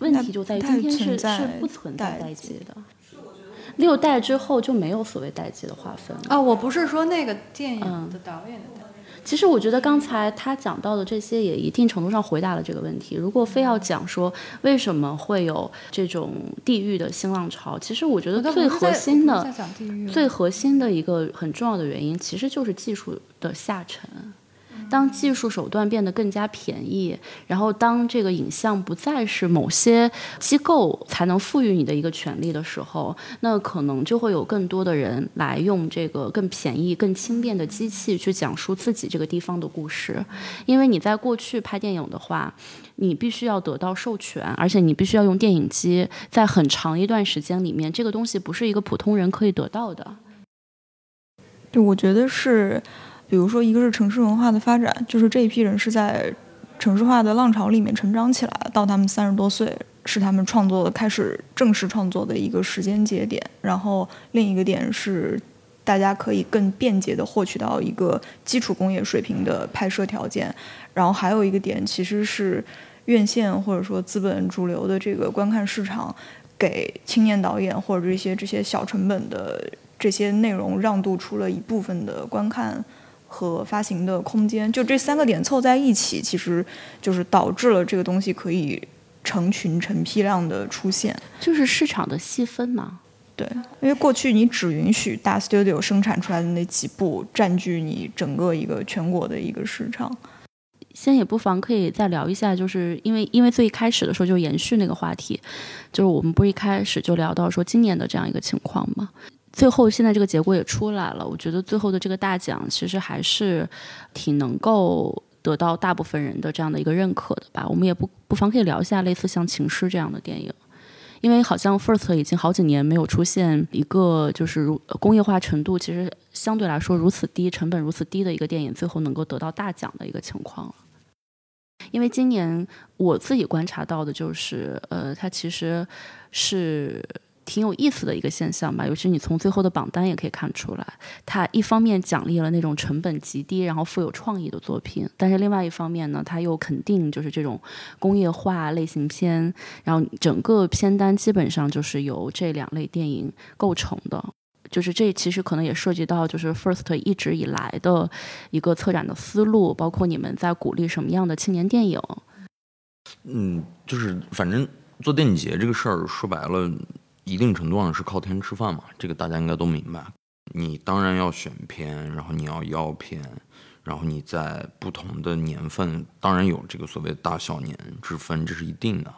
Speaker 4: 问题就在于今天是是不存在代际的。六代之后就没有所谓代际的划分
Speaker 3: 啊！我不是说那个电影的导演的。
Speaker 4: 其实我觉得刚才他讲到的这些也一定程度上回答了这个问题。如果非要讲说为什么会有这种地域的新浪潮，其实我觉得最核心的、最核心的一个很重要的原因，其实就是技术的下沉。当技术手段变得更加便宜，然后当这个影像不再是某些机构才能赋予你的一个权利的时候，那可能就会有更多的人来用这个更便宜、更轻便的机器去讲述自己这个地方的故事。因为你在过去拍电影的话，你必须要得到授权，而且你必须要用电影机，在很长一段时间里面，这个东西不是一个普通人可以得到的。
Speaker 1: 对，我觉得是。比如说，一个是城市文化的发展，就是这一批人是在城市化的浪潮里面成长起来，到他们三十多岁是他们创作的开始正式创作的一个时间节点。然后另一个点是，大家可以更便捷的获取到一个基础工业水平的拍摄条件。然后还有一个点，其实是院线或者说资本主流的这个观看市场，给青年导演或者这些这些小成本的这些内容让渡出了一部分的观看。和发行的空间，就这三个点凑在一起，其实就是导致了这个东西可以成群成批量的出现，
Speaker 4: 就是市场的细分嘛。
Speaker 1: 对，因为过去你只允许大 studio 生产出来的那几部占据你整个一个全国的一个市场。
Speaker 4: 先也不妨可以再聊一下，就是因为因为最开始的时候就延续那个话题，就是我们不是一开始就聊到说今年的这样一个情况吗？最后，现在这个结果也出来了。我觉得最后的这个大奖其实还是挺能够得到大部分人的这样的一个认可的吧。我们也不不妨可以聊一下类似像《情诗》这样的电影，因为好像 First 已经好几年没有出现一个就是如工业化程度其实相对来说如此低、成本如此低的一个电影，最后能够得到大奖的一个情况了。因为今年我自己观察到的就是，呃，它其实是。挺有意思的一个现象吧，尤其你从最后的榜单也可以看出来，它一方面奖励了那种成本极低然后富有创意的作品，但是另外一方面呢，它又肯定就是这种工业化类型片，然后整个片单基本上就是由这两类电影构成的，就是这其实可能也涉及到就是 First 一直以来的一个策展的思路，包括你们在鼓励什么样的青年电影。
Speaker 2: 嗯，就是反正做电影节这个事儿，说白了。一定程度上是靠天吃饭嘛，这个大家应该都明白。你当然要选片，然后你要要片，然后你在不同的年份，当然有这个所谓大小年之分，这是一定的。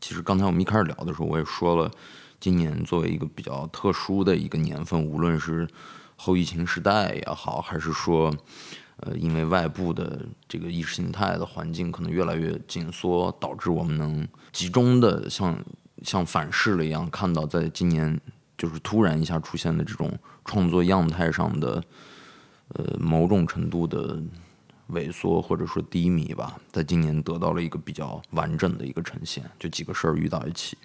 Speaker 2: 其实刚才我们一开始聊的时候，我也说了，今年作为一个比较特殊的一个年份，无论是后疫情时代也好，还是说，呃，因为外部的这个意识形态的环境可能越来越紧缩，导致我们能集中的像像反噬了一样，看到在今年就是突然一下出现的这种创作样态上的，呃，某种程度的。萎缩或者说低迷吧，在今年得到了一个比较完整的一个呈现，就几个事儿遇到一起。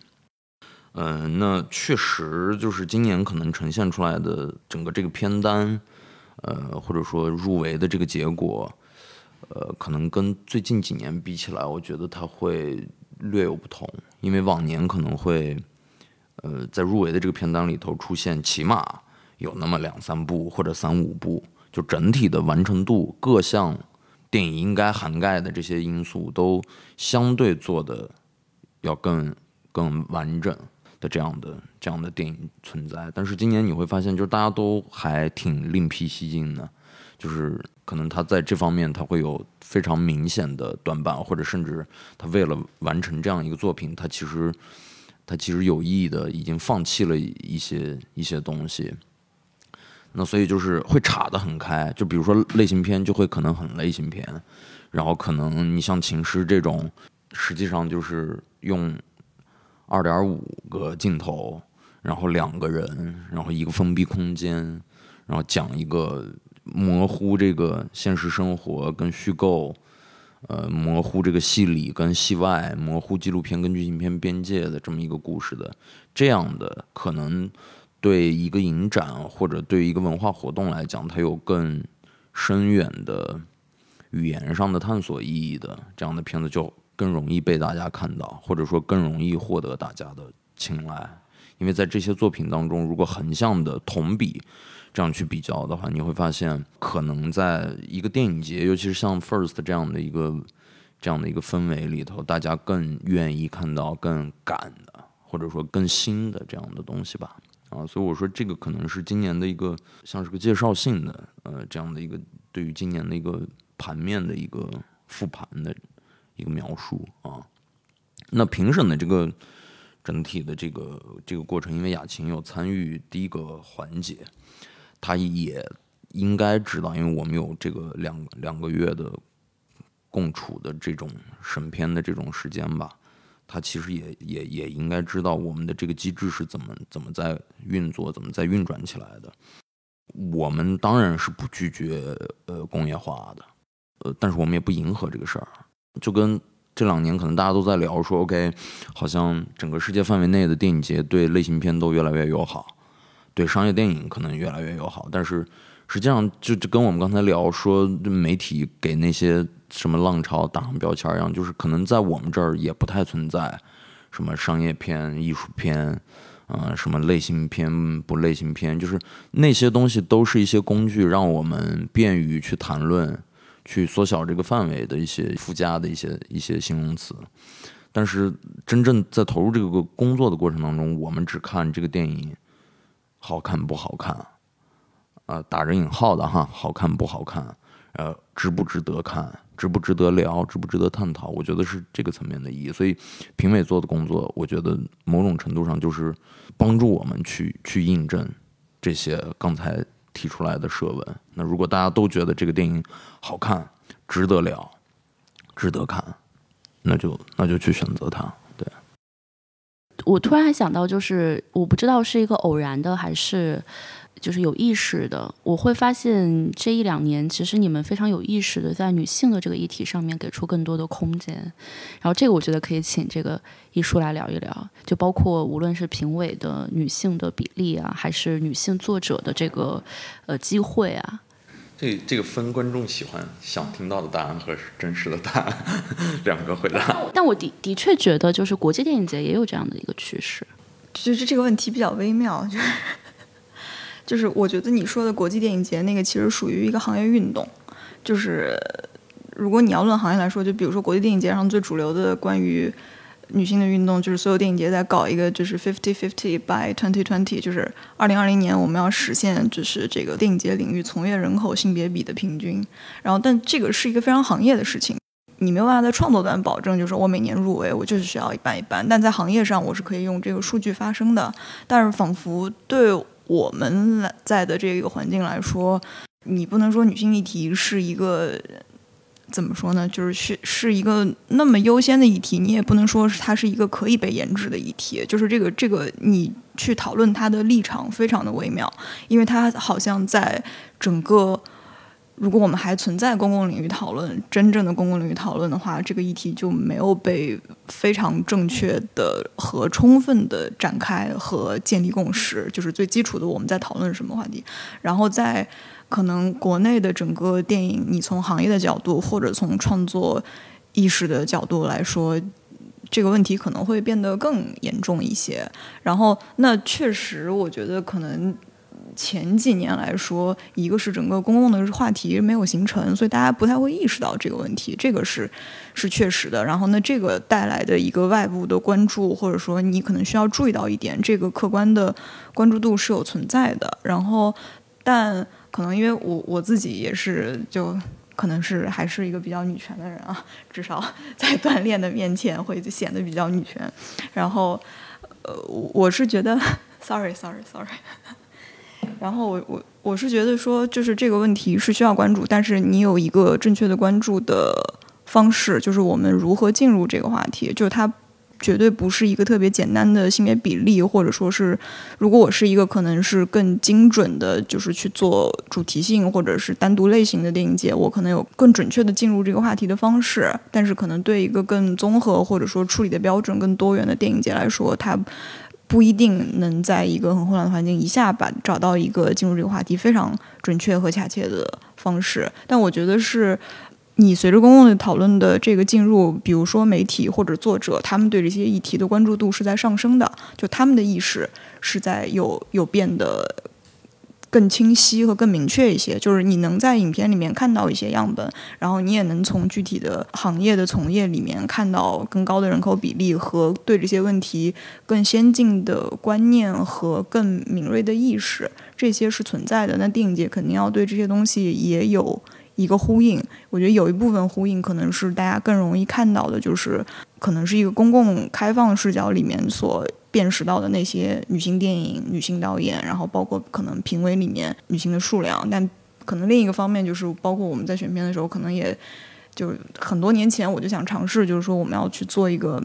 Speaker 2: 嗯，那确实就是今年可能呈现出来的整个这个片单，呃，或者说入围的这个结果，呃，可能跟最近几年比起来，我觉得它会略有不同，因为往年可能会，呃，在入围的这个片单里头出现起码有那么两三部或者三五部，就整体的完成度各项。电影应该涵盖的这些因素都相对做的要更更完整的这样的这样的电影存在，但是今年你会发现，就是大家都还挺另辟蹊径的，就是可能他在这方面他会有非常明显的短板，或者甚至他为了完成这样一个作品，他其实他其实有意的已经放弃了一些一些东西。那所以就是会岔得很开，就比如说类型片就会可能很类型片，然后可能你像《情诗》这种，实际上就是用二点五个镜头，然后两个人，然后一个封闭空间，然后讲一个模糊这个现实生活跟虚构，呃，模糊这个戏里跟戏外，模糊纪录片跟剧情片边界的这么一个故事的，这样的可能。对一个影展或者对一个文化活动来讲，它有更深远的语言上的探索意义的这样的片子，就更容易被大家看到，或者说更容易获得大家的青睐。因为在这些作品当中，如果横向的同比这样去比较的话，你会发现，可能在一个电影节，尤其是像 First 这样的一个这样的一个氛围里头，大家更愿意看到更赶的，或者说更新的这样的东西吧。啊，所以我说这个可能是今年的一个像是个介绍性的，呃，这样的一个对于今年的一个盘面的一个复盘的一个描述啊。那评审的这个整体的这个这个过程，因为雅琴有参与第一个环节，他也应该知道，因为我们有这个两两个月的共处的这种审片的这种时间吧。他其实也也也应该知道我们的这个机制是怎么怎么在运作，怎么在运转起来的。我们当然是不拒绝呃工业化的，呃，但是我们也不迎合这个事儿。就跟这两年可能大家都在聊说，OK，好像整个世界范围内的电影节对类型片都越来越友好，对商业电影可能越来越友好，但是实际上就就跟我们刚才聊说媒体给那些。什么浪潮打上标签一样，就是可能在我们这儿也不太存在什么商业片、艺术片，啊，什么类型片不类型片，就是那些东西都是一些工具，让我们便于去谈论、去缩小这个范围的一些附加的一些一些形容词。但是真正在投入这个工作的过程当中，我们只看这个电影好看不好看，啊，打着引号的哈，好看不好看，呃，值不值得看。值不值得聊，值不值得探讨？我觉得是这个层面的意义。所以，评委做的工作，我觉得某种程度上就是帮助我们去去印证这些刚才提出来的设问。那如果大家都觉得这个电影好看、值得聊、值得看，那就那就去选择它。
Speaker 4: 我突然还想到，就是我不知道是一个偶然的还是。就是有意识的，我会发现这一两年，其实你们非常有意识的在女性的这个议题上面给出更多的空间。然后这个我觉得可以请这个艺术来聊一聊，就包括无论是评委的女性的比例啊，还是女性作者的这个呃机会啊。
Speaker 2: 这这个分观众喜欢想听到的答案和真实的答案两个回答。
Speaker 4: 但我的的确觉得，就是国际电影节也有这样的一个趋势。
Speaker 1: 就是这个问题比较微妙，就是。就是我觉得你说的国际电影节那个其实属于一个行业运动，就是如果你要论行业来说，就比如说国际电影节上最主流的关于女性的运动，就是所有电影节在搞一个就是 fifty fifty by twenty twenty，就是二零二零年我们要实现就是这个电影节领域从业人口性别比的平均。然后，但这个是一个非常行业的事情，你没有办法在创作端保证，就是我每年入围我就是需要一半一半，但在行业上我是可以用这个数据发声的。但是，仿佛对我们在的这个环境来说，你不能说女性议题是一个。怎么说呢？就是是是一个那么优先的议题，你也不能说是它是一个可以被研制的议题。就是这个这个，你去讨论它的立场非常的微妙，因为它好像在整个，如果我们还存在公共领域讨论，真正的公共领域讨论的话，这个议题就没有被非常正确的和充分的展开和建立共识。就是最基础的，我们在讨论什么话题，然后在。可能国内的整个电影，你从行业的角度或者从创作意识的角度来说，这个问题可能会变得更严重一些。然后，那确实，我觉得可能前几年来说，一个是整个公共的话题没有形成，所以大家不太会意识到这个问题，这个是是确实的。然后，那这个带来的一个外部的关注，或者说你可能需要注意到一点，这个客观的关注度是有存在的。然后，但可能因为我我自己也是，就可能是还是一个比较女权的人啊，至少 在锻炼的面前会显得比较女权。然后，呃，我是觉得，sorry sorry sorry。然后我我我是觉得说，就是这个问题是需要关注，但是你有一个正确的关注的方式，就是我们如何进入这个话题，就是它。绝对不是一个特别简单的性别比例，或者说是，如果我是一个可能是更精准的，就是去做主题性或者是单独类型的电影节，我可能有更准确的进入这个话题的方式。但是，可能对一个更综合或者说处理的标准更多元的电影节来说，它不一定能在一个很混乱的环境一下把找到一个进入这个话题非常准确和恰切的方式。但我觉得是。你随着公共的讨论的这个进入，比如说媒体或者作者，他们对这些议题的关注度是在上升的，就他们的意识是在有有变得更清晰和更明确一些。就是你能在影片里面看到一些样本，然后你也能从具体的行业的从业里面看到更高的人口比例和对这些问题更先进的观念和更敏锐的意识，这些是存在的。那电影节肯定要对这些东西也有。一个呼应，我觉得有一部分呼应可能是大家更容易看到的，就是可能是一个公共开放视角里面所辨识到的那些女性电影、女性导演，然后包括可能评委里面女性的数量。但可能另一个方面就是，包括我们在选片的时候，可能也就很多年前我就想尝试，就是说我们要去做一个。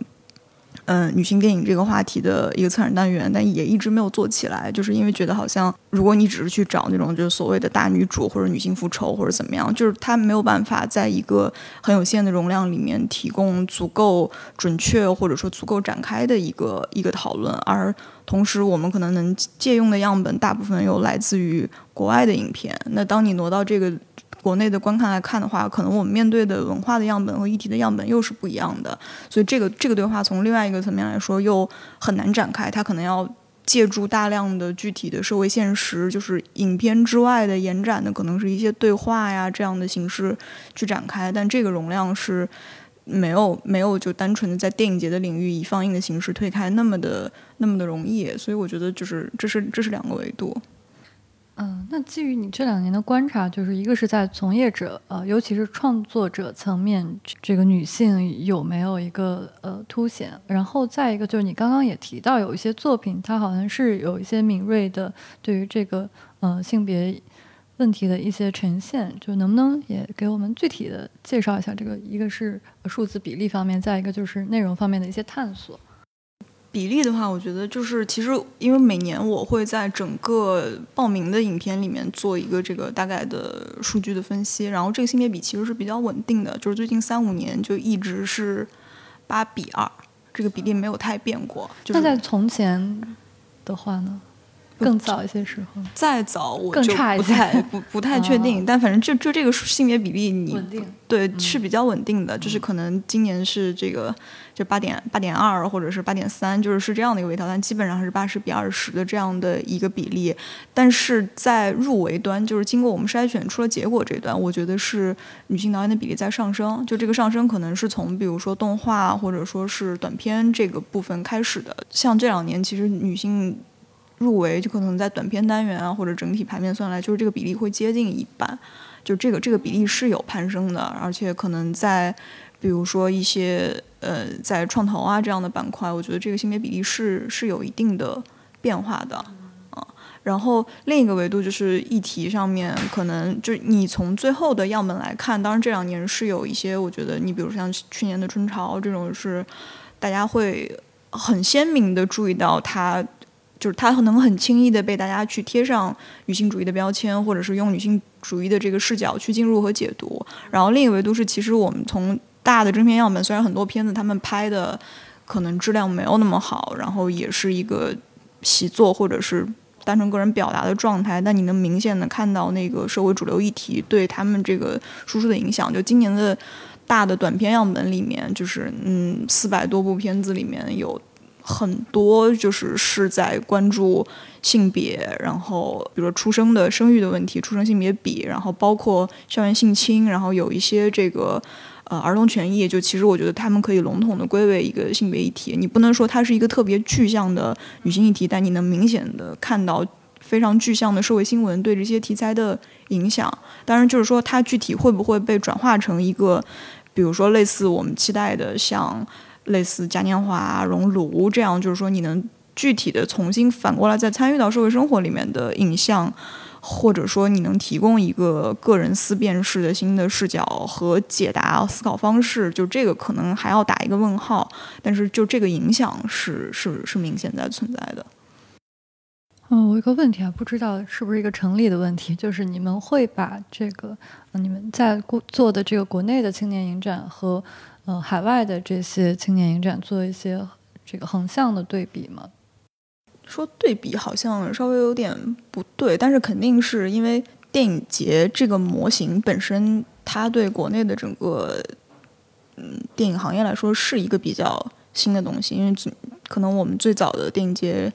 Speaker 1: 嗯，女性电影这个话题的一个策展单元，但也一直没有做起来，就是因为觉得好像，如果你只是去找那种就是所谓的大女主或者女性复仇或者怎么样，就是它没有办法在一个很有限的容量里面提供足够准确或者说足够展开的一个一个讨论，而同时我们可能能借用的样本大部分又来自于国外的影片，那当你挪到这个。国内的观看来看的话，可能我们面对的文化的样本和议题的样本又是不一样的，所以这个这个对话从另外一个层面来说又很难展开，它可能要借助大量的具体的社会现实，就是影片之外的延展的，可能是一些对话呀这样的形式去展开，但这个容量是没有没有就单纯的在电影节的领域以放映的形式推开那么的那么的容易，所以我觉得就是这是这是两个维度。
Speaker 3: 嗯，那基于你这两年的观察，就是一个是在从业者，呃，尤其是创作者层面，这个女性有没有一个呃凸显？然后再一个就是你刚刚也提到有一些作品，它好像是有一些敏锐的对于这个呃性别问题的一些呈现，就能不能也给我们具体的介绍一下这个？一个是数字比例方面，再一个就是内容方面的一些探索。
Speaker 1: 比例的话，我觉得就是其实因为每年我会在整个报名的影片里面做一个这个大概的数据的分析，然后这个性别比其实是比较稳定的，就是最近三五年就一直是八比二，这个比例没有太变过。
Speaker 3: 那在从前的话呢？更早一些时候，
Speaker 1: 再早我就不太不不太确 定，
Speaker 3: 哦
Speaker 1: 但反正就就这个性别比例你。对是比较稳定的，就是可能今年是这个就八点八点二或者是八点三，就是是这样的一个微调，但基本上是八十比二十的这样的一个比例。但是在入围端，就是经过我们筛选出了结果这一段，我觉得是女性导演的比例在上升，就这个上升可能是从比如说动画或者说是短片这个部分开始的。像这两年其实女性。入围就可能在短片单元啊，或者整体排面算来，就是这个比例会接近一半，就这个这个比例是有攀升的，而且可能在比如说一些呃在创投啊这样的板块，我觉得这个性别比例是是有一定的变化的啊。然后另一个维度就是议题上面，可能就你从最后的样本来看，当然这两年是有一些，我觉得你比如像去年的春潮这种是大家会很鲜明的注意到它。就是它能很轻易的被大家去贴上女性主义的标签，或者是用女性主义的这个视角去进入和解读。然后另一个维度是，其实我们从大的正片样本，虽然很多片子他们拍的可能质量没有那么好，然后也是一个习作或者是单纯个人表达的状态，但你能明显的看到那个社会主流议题对他们这个输出的影响。就今年的大的短片样本里面，就是嗯四百多部片子里面有。很多就是是在关注性别，然后比如说出生的生育的问题，出生性别比，然后包括校园性侵，然后有一些这个呃儿童权益，就其实我觉得他们可以笼统的归为一个性别议题。你不能说它是一个特别具象的女性议题，但你能明显的看到非常具象的社会新闻对这些题材的影响。当然，就是说它具体会不会被转化成一个，比如说类似我们期待的像。类似嘉年华、熔炉这样，就是说你能具体的重新反过来再参与到社会生活里面的影像，或者说你能提供一个个人思辨式的新的视角和解答思考方式，就这个可能还要打一个问号。但是就这个影响是是是明显在存在的。
Speaker 3: 嗯，我有个问题啊，不知道是不是一个成立的问题，就是你们会把这个你们在做的这个国内的青年影展和。呃，海外的这些青年影展做一些这个横向的对比吗？
Speaker 1: 说对比好像稍微有点不对，但是肯定是因为电影节这个模型本身，它对国内的整个嗯电影行业来说是一个比较新的东西。因为可能我们最早的电影节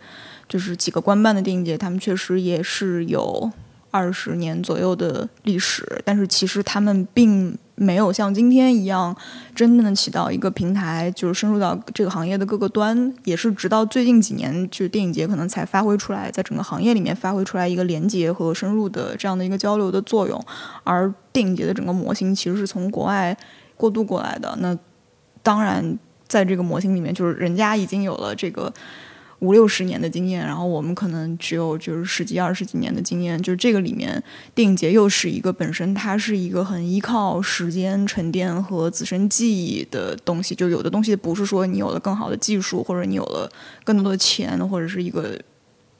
Speaker 1: 就是几个官办的电影节，他们确实也是有二十年左右的历史，但是其实他们并。没有像今天一样真正的起到一个平台，就是深入到这个行业的各个端，也是直到最近几年，就是电影节可能才发挥出来，在整个行业里面发挥出来一个连接和深入的这样的一个交流的作用。而电影节的整个模型其实是从国外过渡过来的。那当然，在这个模型里面，就是人家已经有了这个。五六十年的经验，然后我们可能只有就是十几二十几年的经验，就是这个里面电影节又是一个本身它是一个很依靠时间沉淀和自身记忆的东西，就有的东西不是说你有了更好的技术或者你有了更多的钱或者是一个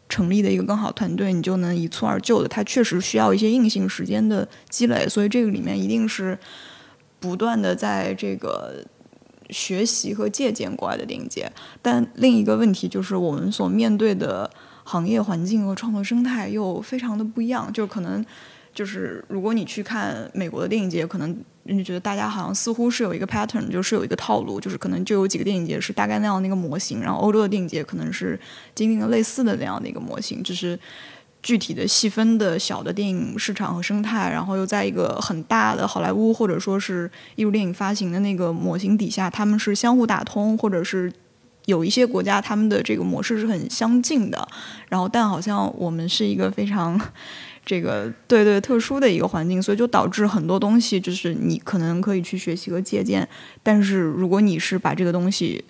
Speaker 1: 成立的一个更好团队，你就能一蹴而就的，它确实需要一些硬性时间的积累，所以这个里面一定是不断的在这个。学习和借鉴国外的电影节，但另一个问题就是我们所面对的行业环境和创作生态又非常的不一样。就可能就是如果你去看美国的电影节，可能你觉得大家好像似乎是有一个 pattern，就是有一个套路，就是可能就有几个电影节是大概那样的一个模型，然后欧洲的电影节可能是经历了类似的那样的一个模型，就是。具体的细分的小的电影市场和生态，然后又在一个很大的好莱坞或者说是艺术电影发行的那个模型底下，他们是相互打通，或者是有一些国家他们的这个模式是很相近的。然后，但好像我们是一个非常这个对对特殊的一个环境，所以就导致很多东西就是你可能可以去学习和借鉴，但是如果你是把这个东西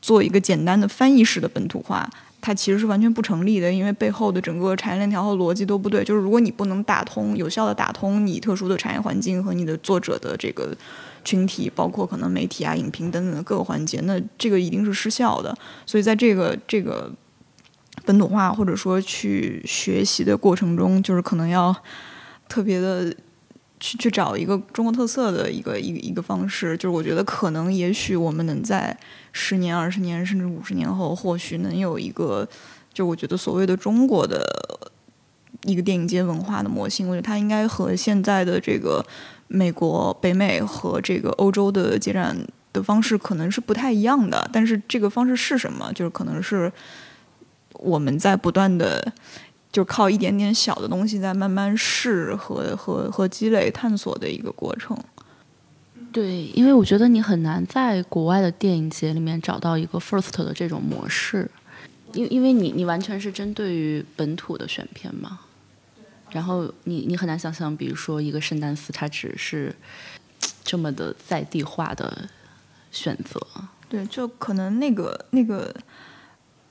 Speaker 1: 做一个简单的翻译式的本土化。它其实是完全不成立的，因为背后的整个产业链条和逻辑都不对。就是如果你不能打通、有效的打通你特殊的产业环境和你的作者的这个群体，包括可能媒体啊、影评等等的各个环节，那这个一定是失效的。所以在这个这个本土化或者说去学习的过程中，就是可能要特别的。去去找一个中国特色的一个一个一个方式，就是我觉得可能也许我们能在十年、二十年甚至五十年后，或许能有一个就我觉得所谓的中国的一个电影节文化的模型，我觉得它应该和现在的这个美国、北美和这个欧洲的节展的方式可能是不太一样的。但是这个方式是什么？就是可能是我们在不断的。就靠一点点小的东西在慢慢试和和和积累探索的一个过程。
Speaker 4: 对，因为我觉得你很难在国外的电影节里面找到一个 first 的这种模式，因因为你你完全是针对于本土的选片嘛。然后你你很难想象，比如说一个圣丹斯，它只是这么的在地化的选择。
Speaker 1: 对，就可能那个那个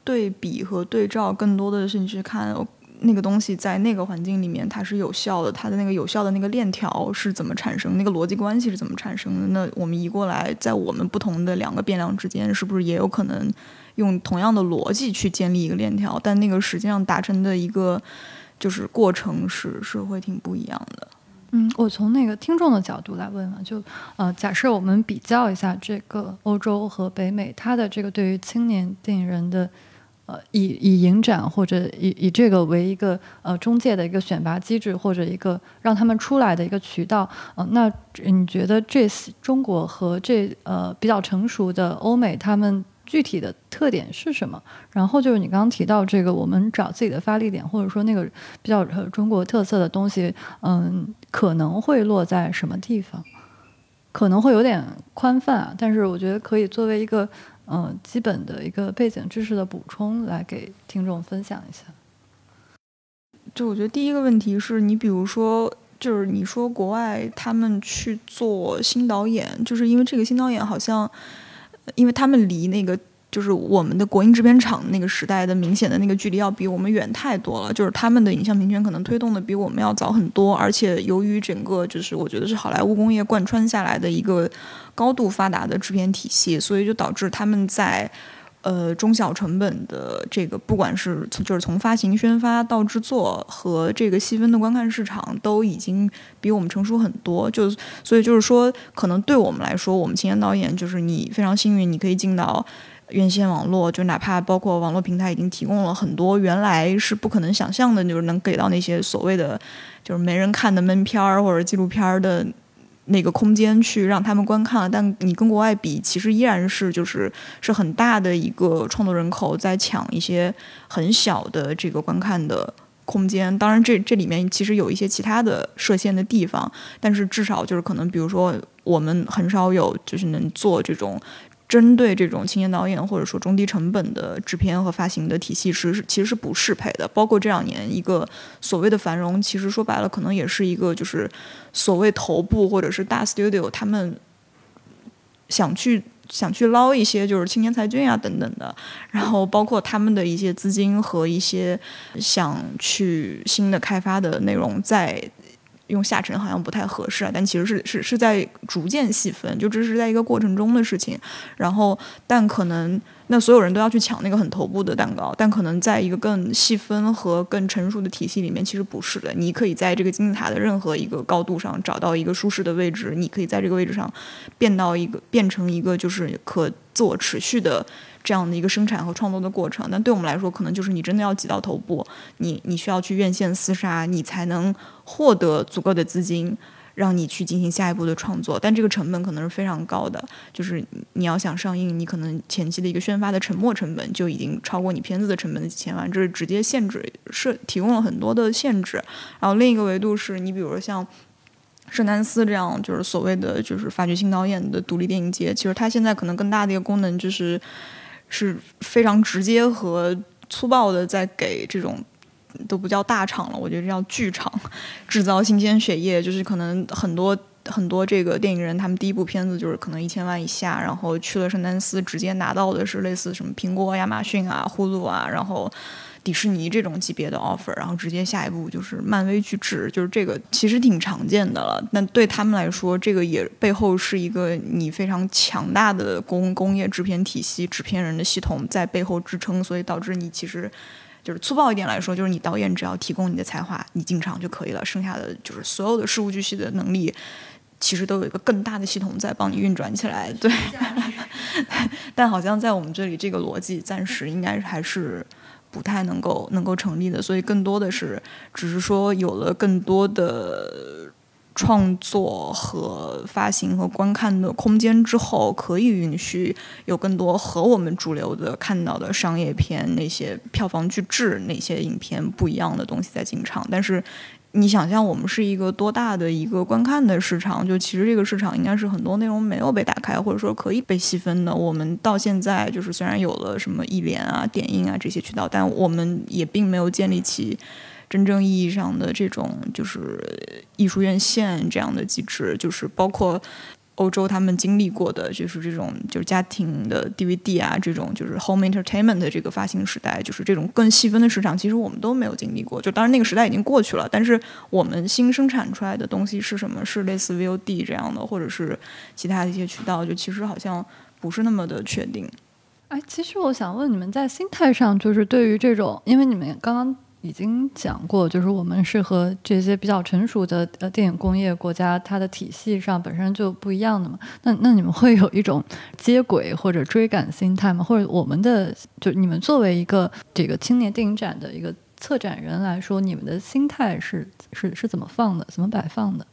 Speaker 1: 对比和对照，更多的是你去看。那个东西在那个环境里面它是有效的，它的那个有效的那个链条是怎么产生？那个逻辑关系是怎么产生的？那我们移过来，在我们不同的两个变量之间，是不是也有可能用同样的逻辑去建立一个链条？但那个实际上达成的一个就是过程是是会挺不一样的。
Speaker 3: 嗯，我从那个听众的角度来问啊，就呃，假设我们比较一下这个欧洲和北美，它的这个对于青年电影人的。呃，以以影展或者以以这个为一个呃中介的一个选拔机制，或者一个让他们出来的一个渠道，呃，那你觉得这中国和这呃比较成熟的欧美，他们具体的特点是什么？然后就是你刚刚提到这个，我们找自己的发力点，或者说那个比较中国特色的东西，嗯，可能会落在什么地方？可能会有点宽泛啊，但是我觉得可以作为一个。嗯，基本的一个背景知识的补充，来给听众分享一下。
Speaker 1: 就我觉得第一个问题是你，比如说，就是你说国外他们去做新导演，就是因为这个新导演好像，因为他们离那个。就是我们的国营制片厂那个时代的明显的那个距离要比我们远太多了，就是他们的影像平权可能推动的比我们要早很多，而且由于整个就是我觉得是好莱坞工业贯穿下来的一个高度发达的制片体系，所以就导致他们在呃中小成本的这个不管是从就是从发行宣发到制作和这个细分的观看市场都已经比我们成熟很多，就所以就是说可能对我们来说，我们青年导演就是你非常幸运，你可以进到。院线网络就哪怕包括网络平台已经提供了很多原来是不可能想象的，就是能给到那些所谓的就是没人看的闷片儿或者纪录片儿的那个空间去让他们观看了。但你跟国外比，其实依然是就是是很大的一个创作人口在抢一些很小的这个观看的空间。当然，这这里面其实有一些其他的设限的地方，但是至少就是可能比如说我们很少有就是能做这种。针对这种青年导演或者说中低成本的制片和发行的体系是其实是不适配的。包括这两年一个所谓的繁荣，其实说白了可能也是一个就是所谓头部或者是大 studio 他们想去想去捞一些就是青年才俊啊等等的，然后包括他们的一些资金和一些想去新的开发的内容在。用下沉好像不太合适啊，但其实是是是在逐渐细分，就这是在一个过程中的事情。然后，但可能那所有人都要去抢那个很头部的蛋糕，但可能在一个更细分和更成熟的体系里面，其实不是的。你可以在这个金字塔的任何一个高度上找到一个舒适的位置，你可以在这个位置上变到一个变成一个就是可自我持续的。这样的一个生产和创作的过程，但对我们来说，可能就是你真的要挤到头部，你你需要去院线厮杀，你才能获得足够的资金，让你去进行下一步的创作。但这个成本可能是非常高的，就是你要想上映，你可能前期的一个宣发的沉没成本就已经超过你片子的成本的几千万，这是直接限制，是提供了很多的限制。然后另一个维度是你比如说像圣丹斯这样，就是所谓的就是发掘新导演的独立电影节，其实它现在可能更大的一个功能就是。是非常直接和粗暴的，在给这种都不叫大厂了，我觉得叫剧场制造新鲜血液。就是可能很多很多这个电影人，他们第一部片子就是可能一千万以下，然后去了圣丹斯，直接拿到的是类似什么苹果、亚马逊啊、呼噜啊，然后。迪士尼这种级别的 offer，然后直接下一步就是漫威去制，就是这个其实挺常见的了。那对他们来说，这个也背后是一个你非常强大的工工业制片体系、制片人的系统在背后支撑，所以导致你其实就是粗暴一点来说，就是你导演只要提供你的才华，你进场就可以了，剩下的就是所有的事无巨细的能力，其实都有一个更大的系统在帮你运转起来。对，但好像在我们这里，这个逻辑暂时应该还是。不太能够能够成立的，所以更多的是只是说有了更多的创作和发行和观看的空间之后，可以允许有更多和我们主流的看到的商业片那些票房巨制那些影片不一样的东西在进场，但是。你想象我们是一个多大的一个观看的市场？就其实这个市场应该是很多内容没有被打开，或者说可以被细分的。我们到现在就是虽然有了什么艺联啊、点映啊这些渠道，但我们也并没有建立起真正意义上的这种就是艺术院线这样的机制，就是包括。欧洲他们经历过的就是这种就是家庭的 DVD 啊，这种就是 home entertainment 的这个发行时代，就是这种更细分的市场，其实我们都没有经历过。就当然那个时代已经过去了，但是我们新生产出来的东西是什么？是类似 VOD 这样的，或者是其他的一些渠道，就其实好像不是那么的确定。
Speaker 3: 哎，其实我想问你们，在心态上，就是对于这种，因为你们刚刚。已经讲过，就是我们是和这些比较成熟的呃电影工业国家，它的体系上本身就不一样的嘛。那那你们会有一种接轨或者追赶心态吗？或者我们的就你们作为一个这个青年电影展的一个策展人来说，你们的心态是是是怎么放的？怎么摆放的？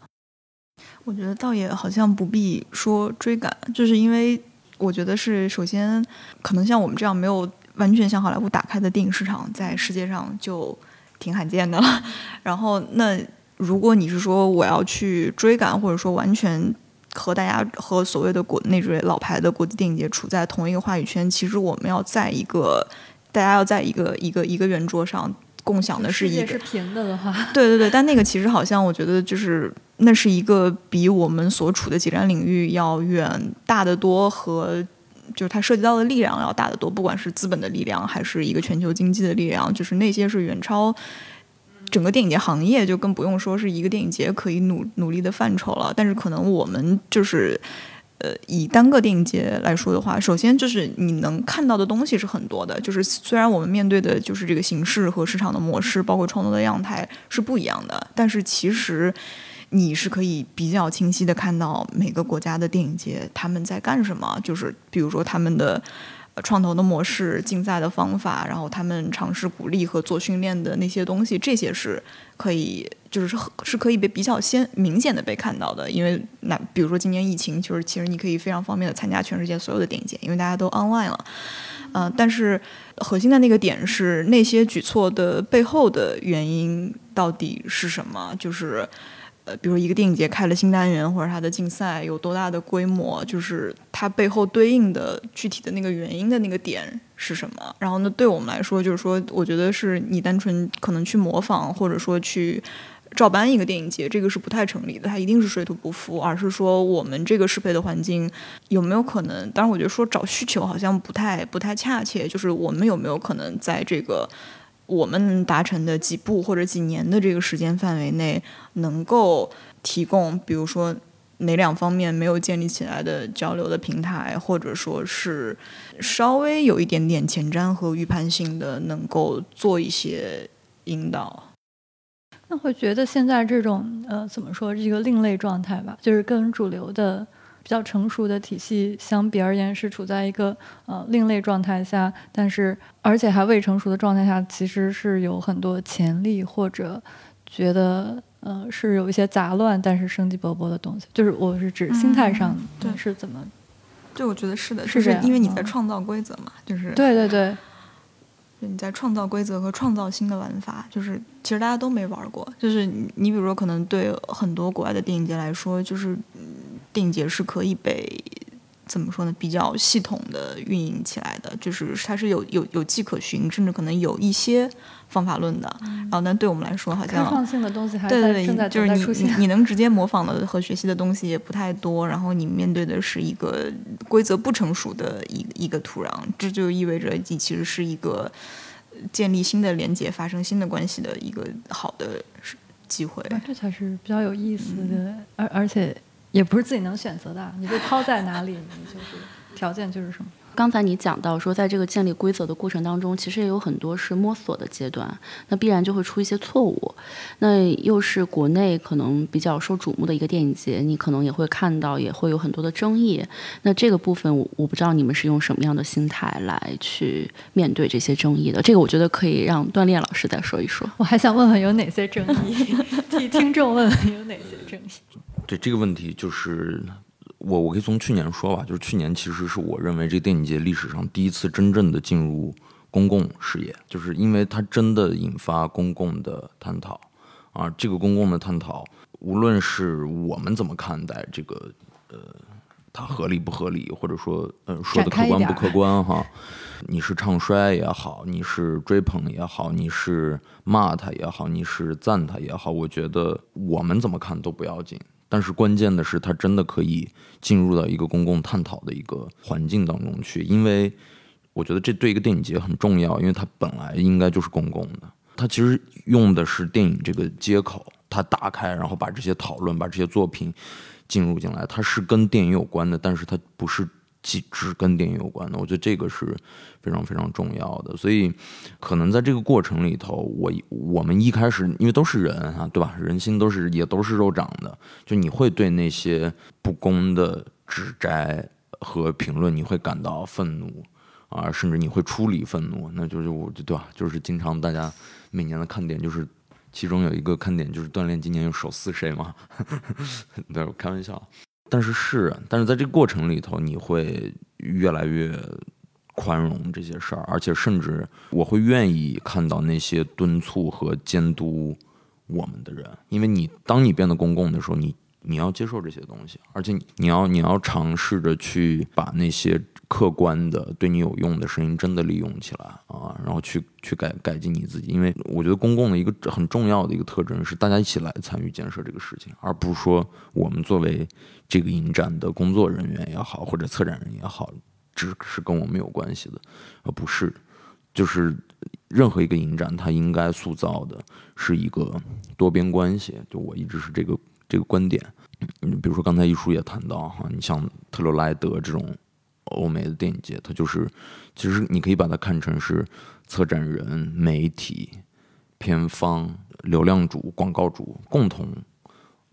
Speaker 1: 我觉得倒也好像不必说追赶，就是因为我觉得是首先可能像我们这样没有。完全向好莱坞打开的电影市场，在世界上就挺罕见的了。然后，那如果你是说我要去追赶，或者说完全和大家和所谓的国那种老牌的国际电影节处在同一个话语圈，其实我们要在一个大家要在一个一个一个圆桌上共享的是一个
Speaker 3: 是平的的话，
Speaker 1: 对对对。但那个其实好像我觉得就是那是一个比我们所处的几站领域要远大得多和。就是它涉及到的力量要大得多，不管是资本的力量，还是一个全球经济的力量，就是那些是远超整个电影节行业，就更不用说是一个电影节可以努努力的范畴了。但是可能我们就是，呃，以单个电影节来说的话，首先就是你能看到的东西是很多的，就是虽然我们面对的就是这个形式和市场的模式，包括创作的样态是不一样的，但是其实。你是可以比较清晰的看到每个国家的电影节他们在干什么，就是比如说他们的创投的模式、竞赛的方法，然后他们尝试鼓励和做训练的那些东西，这些是可以，就是是可以被比较先明显的被看到的。因为那比如说今年疫情，就是其实你可以非常方便的参加全世界所有的电影节，因为大家都 online 了。嗯，但是核心的那个点是那些举措的背后的原因到底是什么？就是。呃，比如一个电影节开了新单元，或者它的竞赛有多大的规模，就是它背后对应的具体的那个原因的那个点是什么？然后呢，对我们来说，就是说，我觉得是你单纯可能去模仿，或者说去照搬一个电影节，这个是不太成立的，它一定是水土不服，而是说我们这个适配的环境有没有可能？当然，我觉得说找需求好像不太不太恰切，就是我们有没有可能在这个。我们达成的几步或者几年的这个时间范围内，能够提供，比如说哪两方面没有建立起来的交流的平台，或者说是稍微有一点点前瞻和预判性的，能够做一些引导。
Speaker 3: 那会觉得现在这种呃，怎么说，一个另类状态吧，就是跟主流的。比较成熟的体系相比而言是处在一个呃另类状态下，但是而且还未成熟的状态下，其实是有很多潜力或者觉得呃是有一些杂乱但是生机勃勃的东西。就是我是指心态上
Speaker 1: 对
Speaker 3: 是怎么？
Speaker 1: 对，我觉得是的，是因为你在创造规则嘛，就是
Speaker 3: 对对对。
Speaker 1: 你在创造规则和创造新的玩法，就是其实大家都没玩过。就是你，比如说，可能对很多国外的电影节来说，就是电影节是可以被怎么说呢？比较系统的运营起来的，就是它是有有有迹可循，甚至可能有一些方法论的。然后，但对我们来说，好像
Speaker 3: 开放性的东西还
Speaker 1: 对对
Speaker 3: 对，
Speaker 1: 就是你你能直接模仿的和学习的东西也不太多。然后你面对的是一个规则不成熟的一一个土壤，这就意味着你其实是一个。建立新的连接、发生新的关系的一个好的机会，
Speaker 3: 这才是比较有意思的。而而且也不是自己能选择的，你被抛在哪里，你就是条件就是什么。
Speaker 4: 刚才你讲到说，在这个建立规则的过程当中，其实也有很多是摸索的阶段，那必然就会出一些错误。那又是国内可能比较受瞩目的一个电影节，你可能也会看到，也会有很多的争议。那这个部分，我我不知道你们是用什么样的心态来去面对这些争议的。这个我觉得可以让锻炼老师再说一说。
Speaker 3: 我还想问问有哪些争议，替听众问问有哪些争议。
Speaker 2: 对这个问题，就是我我可以从去年说吧，就是去年其实是我认为这个电影节历史上第一次真正的进入公共视野，就是因为它真的引发公共的探讨啊，这个公共的探讨，无论是我们怎么看待这个呃，它合理不合理，或者说呃说的客观不客观哈，你是唱衰也好，你是追捧也好，你是骂他也好，你是赞他也好，我觉得我们怎么看都不要紧。但是关键的是，它真的可以进入到一个公共探讨的一个环境当中去，因为我觉得这对一个电影节很重要，因为它本来应该就是公共的。它其实用的是电影这个接口，它打开，然后把这些讨论、把这些作品进入进来，它是跟电影有关的，但是它不是。只只跟电影有关的，我觉得这个是非常非常重要的。所以，可能在这个过程里头，我我们一开始因为都是人啊，对吧？人心都是也都是肉长的，就你会对那些不公的指摘和评论，你会感到愤怒啊，甚至你会出离愤怒。那就是我，对吧？就是经常大家每年的看点，就是其中有一个看点就是锻炼今年又守四谁嘛？对，我开玩笑。但是是，但是在这个过程里头，你会越来越宽容这些事儿，而且甚至我会愿意看到那些敦促和监督我们的人，因为你当你变得公共的时候，你。你要接受这些东西，而且你要你要尝试着去把那些客观的对你有用的声音真的利用起来啊，然后去去改改进你自己。因为我觉得公共的一个很重要的一个特征是大家一起来参与建设这个事情，而不是说我们作为这个影展的工作人员也好，或者策展人也好，只是跟我们有关系的，而不是就是任何一个影展它应该塑造的是一个多边关系。就我一直是这个。这个观点，嗯，比如说刚才一书也谈到哈，你像特罗莱德这种欧美的电影节，它就是其实你可以把它看成是策展人、媒体、片方、流量主、广告主共同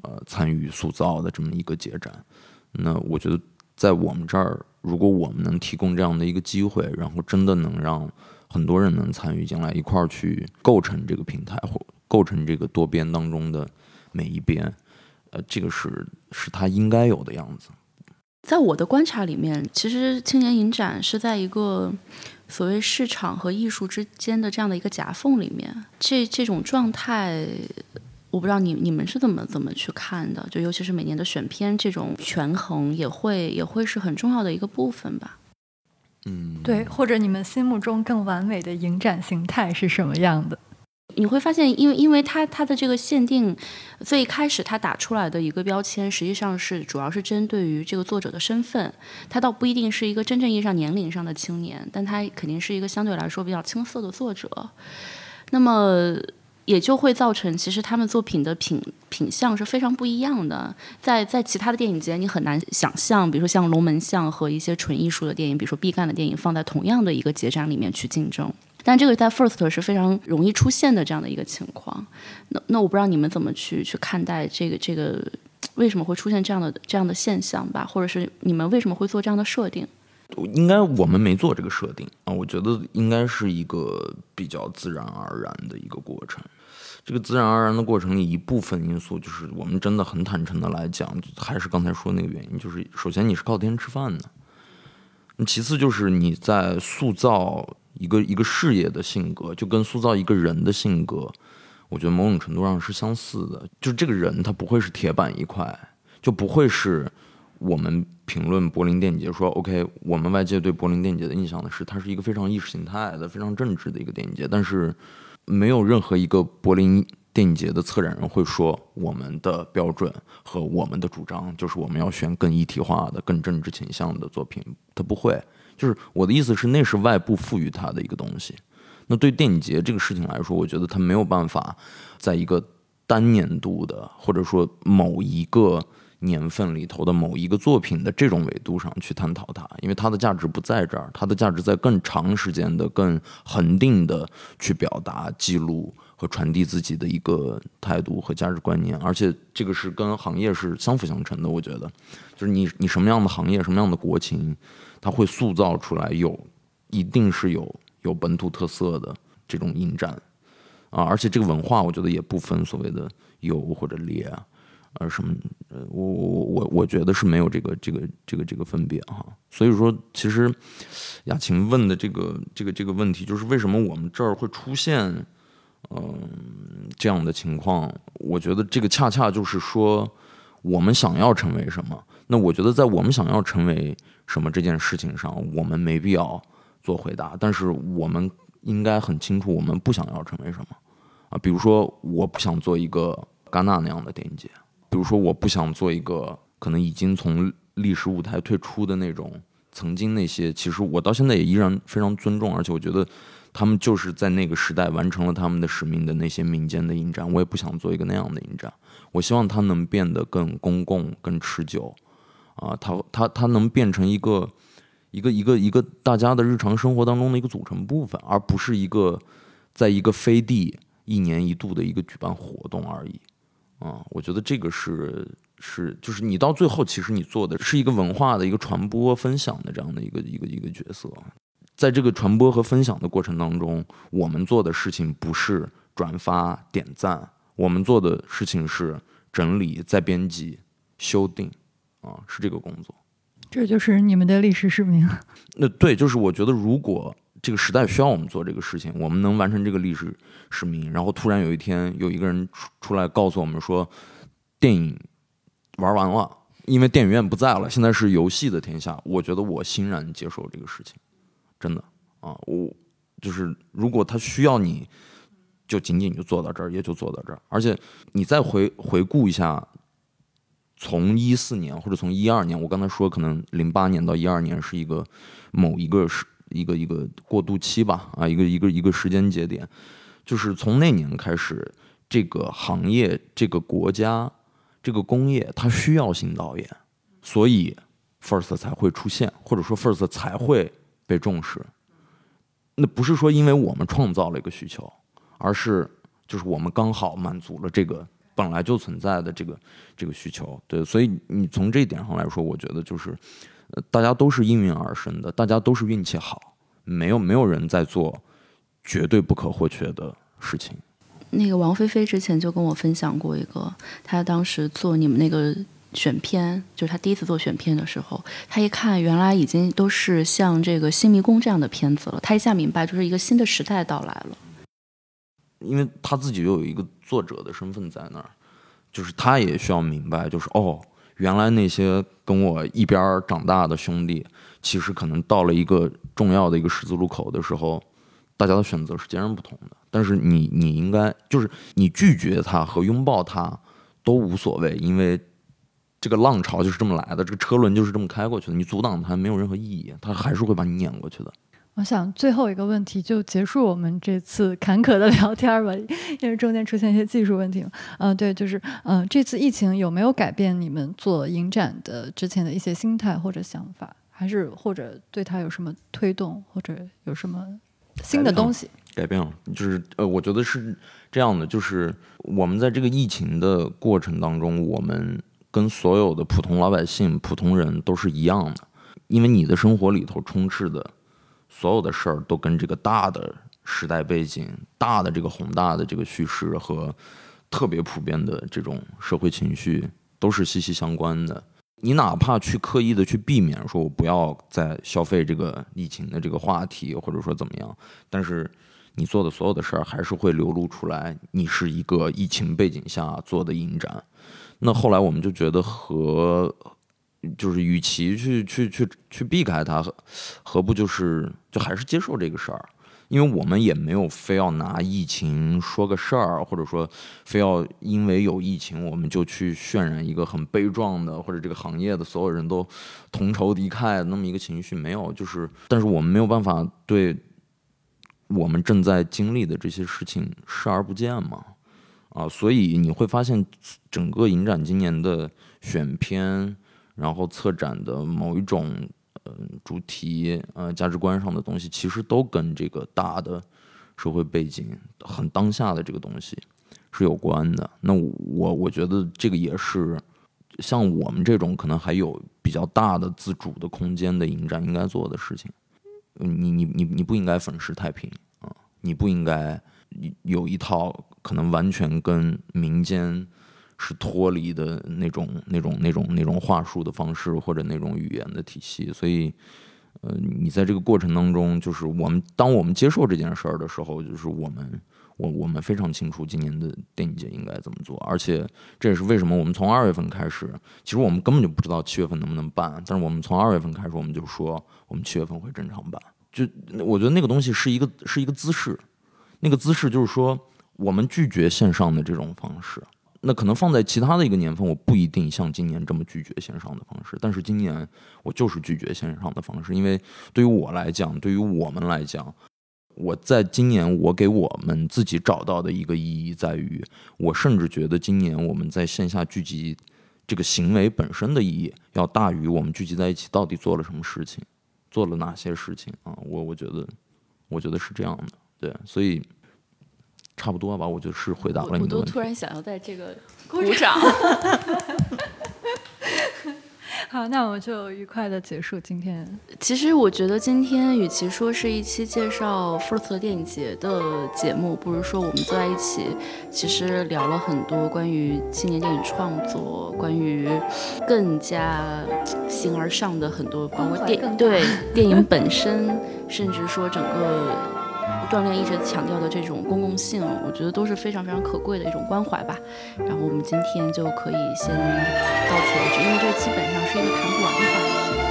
Speaker 2: 呃参与塑造的这么一个节展。那我觉得在我们这儿，如果我们能提供这样的一个机会，然后真的能让很多人能参与进来，一块儿去构成这个平台或构成这个多边当中的每一边。呃，这个是是他应该有的样子。
Speaker 4: 在我的观察里面，其实青年影展是在一个所谓市场和艺术之间的这样的一个夹缝里面。这这种状态，我不知道你你们是怎么怎么去看的？就尤其是每年的选片这种权衡，也会也会是很重要的一个部分吧。
Speaker 2: 嗯，
Speaker 3: 对，或者你们心目中更完美的影展形态是什么样的？
Speaker 4: 你会发现，因为因为它它的这个限定，最开始它打出来的一个标签，实际上是主要是针对于这个作者的身份，他倒不一定是一个真正意义上年龄上的青年，但他肯定是一个相对来说比较青涩的作者。那么也就会造成，其实他们作品的品品相是非常不一样的。在在其他的电影节，你很难想象，比如说像《龙门巷》和一些纯艺术的电影，比如说毕赣的电影，放在同样的一个节展里面去竞争。但这个在 First 是非常容易出现的这样的一个情况。那那我不知道你们怎么去去看待这个这个为什么会出现这样的这样的现象吧？或者是你们为什么会做这样的设定？
Speaker 2: 应该我们没做这个设定啊，我觉得应该是一个比较自然而然的一个过程。这个自然而然的过程里，一部分因素就是我们真的很坦诚的来讲，还是刚才说那个原因，就是首先你是靠天吃饭的，其次就是你在塑造。一个一个事业的性格，就跟塑造一个人的性格，我觉得某种程度上是相似的。就这个人，他不会是铁板一块，就不会是我们评论柏林电影节说 OK，我们外界对柏林电影节的印象的是，它是一个非常意识形态的、非常政治的一个电影节。但是，没有任何一个柏林电影节的策展人会说，我们的标准和我们的主张就是我们要选更一体化的、更政治倾向的作品，他不会。就是我的意思是，那是外部赋予它的一个东西。那对电影节这个事情来说，我觉得它没有办法在一个单年度的或者说某一个年份里头的某一个作品的这种维度上去探讨它，因为它的价值不在这儿，它的价值在更长时间的、更恒定的去表达、记录和传递自己的一个态度和价值观念，而且这个是跟行业是相辅相成的。我觉得，就是你你什么样的行业、什么样的国情，它会塑造出来有一定是有有本土特色的这种应战啊，而且这个文化，我觉得也不分所谓的优或者劣。呃，什么？呃，我我我我觉得是没有这个这个这个这个分别哈。所以说，其实雅琴问的这个这个这个问题，就是为什么我们这儿会出现嗯这样的情况？我觉得这个恰恰就是说，我们想要成为什么？那我觉得在我们想要成为什么这件事情上，我们没必要做回答，但是我们应该很清楚，我们不想要成为什么啊。比如说，我不想做一个戛纳那样的电影节。比如说，我不想做一个可能已经从历史舞台退出的那种，曾经那些，其实我到现在也依然非常尊重，而且我觉得他们就是在那个时代完成了他们的使命的那些民间的影展，我也不想做一个那样的影展。我希望它能变得更公共、更持久，啊，它它它能变成一个一个一个一个大家的日常生活当中的一个组成部分，而不是一个在一个飞地一年一度的一个举办活动而已。啊，我觉得这个是是就是你到最后，其实你做的是一个文化的一个传播分享的这样的一个一个一个角色，在这个传播和分享的过程当中，我们做的事情不是转发点赞，我们做的事情是整理、再编辑、修订，啊，是这个工作。
Speaker 3: 这就是你们的历史使命。
Speaker 2: 那对，就是我觉得如果。这个时代需要我们做这个事情，我们能完成这个历史使命。然后突然有一天，有一个人出出来告诉我们说，电影玩完了，因为电影院不在了，现在是游戏的天下。我觉得我欣然接受这个事情，真的啊，我就是如果他需要你，就仅仅就做到这儿，也就做到这儿。而且你再回回顾一下，从一四年或者从一二年，我刚才说可能零八年到一二年是一个某一个时。一个一个过渡期吧，啊，一个一个一个时间节点，就是从那年开始，这个行业、这个国家、这个工业，它需要新导演，所以 First 才会出现，或者说 First 才会被重视。那不是说因为我们创造了一个需求，而是就是我们刚好满足了这个本来就存在的这个这个需求。对，所以你从这一点上来说，我觉得就是。大家都是应运而生的，大家都是运气好，没有没有人在做绝对不可或缺的事情。
Speaker 4: 那个王菲菲之前就跟我分享过一个，她当时做你们那个选片，就是她第一次做选片的时候，她一看原来已经都是像这个《新迷宫》这样的片子了，她一下明白，就是一个新的时代到来了。
Speaker 2: 因为她自己又有一个作者的身份在那儿，就是她也需要明白，就是哦。原来那些跟我一边长大的兄弟，其实可能到了一个重要的一个十字路口的时候，大家的选择是截然不同的。但是你你应该就是你拒绝他和拥抱他都无所谓，因为这个浪潮就是这么来的，这个车轮就是这么开过去的。你阻挡他没有任何意义，他还是会把你碾过去的。
Speaker 3: 我想最后一个问题就结束我们这次 坎坷的聊天吧，因为中间出现一些技术问题嘛。嗯，对，就是嗯，这次疫情有没有改变你们做影展的之前的一些心态或者想法，还是或者对它有什么推动，或者有什么新的东西？
Speaker 2: 改变了，就是呃，我觉得是这样的，就是我们在这个疫情的过程当中，我们跟所有的普通老百姓、普通人都是一样的，因为你的生活里头充斥的。所有的事儿都跟这个大的时代背景、大的这个宏大的这个叙事和特别普遍的这种社会情绪都是息息相关的。你哪怕去刻意的去避免说，我不要再消费这个疫情的这个话题，或者说怎么样，但是你做的所有的事儿还是会流露出来。你是一个疫情背景下做的影展，那后来我们就觉得和。就是与其去去去去避开它，何不就是就还是接受这个事儿？因为我们也没有非要拿疫情说个事儿，或者说非要因为有疫情我们就去渲染一个很悲壮的，或者这个行业的所有人都同仇敌忾那么一个情绪。没有，就是但是我们没有办法对我们正在经历的这些事情视而不见嘛？啊，所以你会发现整个影展今年的选片，然后策展的某一种嗯、主题呃价值观上的东西，其实都跟这个大的社会背景很当下的这个东西是有关的。那我我觉得这个也是像我们这种可能还有比较大的自主的空间的影展应该做的事情。你你你你不应该粉饰太平啊，你不应该有一套可能完全跟民间是脱离的那种那种那种那种话术的方式或者那种语言的体系。所以，呃，你在这个过程当中，就是我们当我们接受这件事儿的时候，就是我们我我们非常清楚今年的电影节应该怎么做，而且这也是为什么我们从二月份开始，其实我们根本就不知道七月份能不能办，但是我们从二月份开始，我们就说我们七月份会正常办。就我觉得那个东西是一个是一个姿势，那个姿势就是说我们拒绝线上的这种方式。那可能放在其他的一个年份，我不一定像今年这么拒绝线上的方式，但是今年我就是拒绝线上的方式，因为对于我来讲，对于我们来讲，我在今年我给我们自己找到的一个意义在于，我甚至觉得今年我们在线下聚集这个行为本身的意义，要大于我们聚集在一起到底做了什么事情。做了哪些事情啊？我我觉得，我觉得是这样的，对，所以差不多吧。我就是回答了你的问题。
Speaker 4: 我都突然想要在这个鼓掌。
Speaker 3: 好，那我们就愉快的结束今天。
Speaker 4: 其实我觉得今天与其说是一期介绍 FIRST 电影节的节目，不如说我们坐在一起，其实聊了很多关于青年电影创作，关于更加形而上的很多，包括电对电影本身，甚至说整个。锻炼一直强调的这种公共性，我觉得都是非常非常可贵的一种关怀吧。然后我们今天就可以先到此为止，因为这基本上是一个谈不完的话题。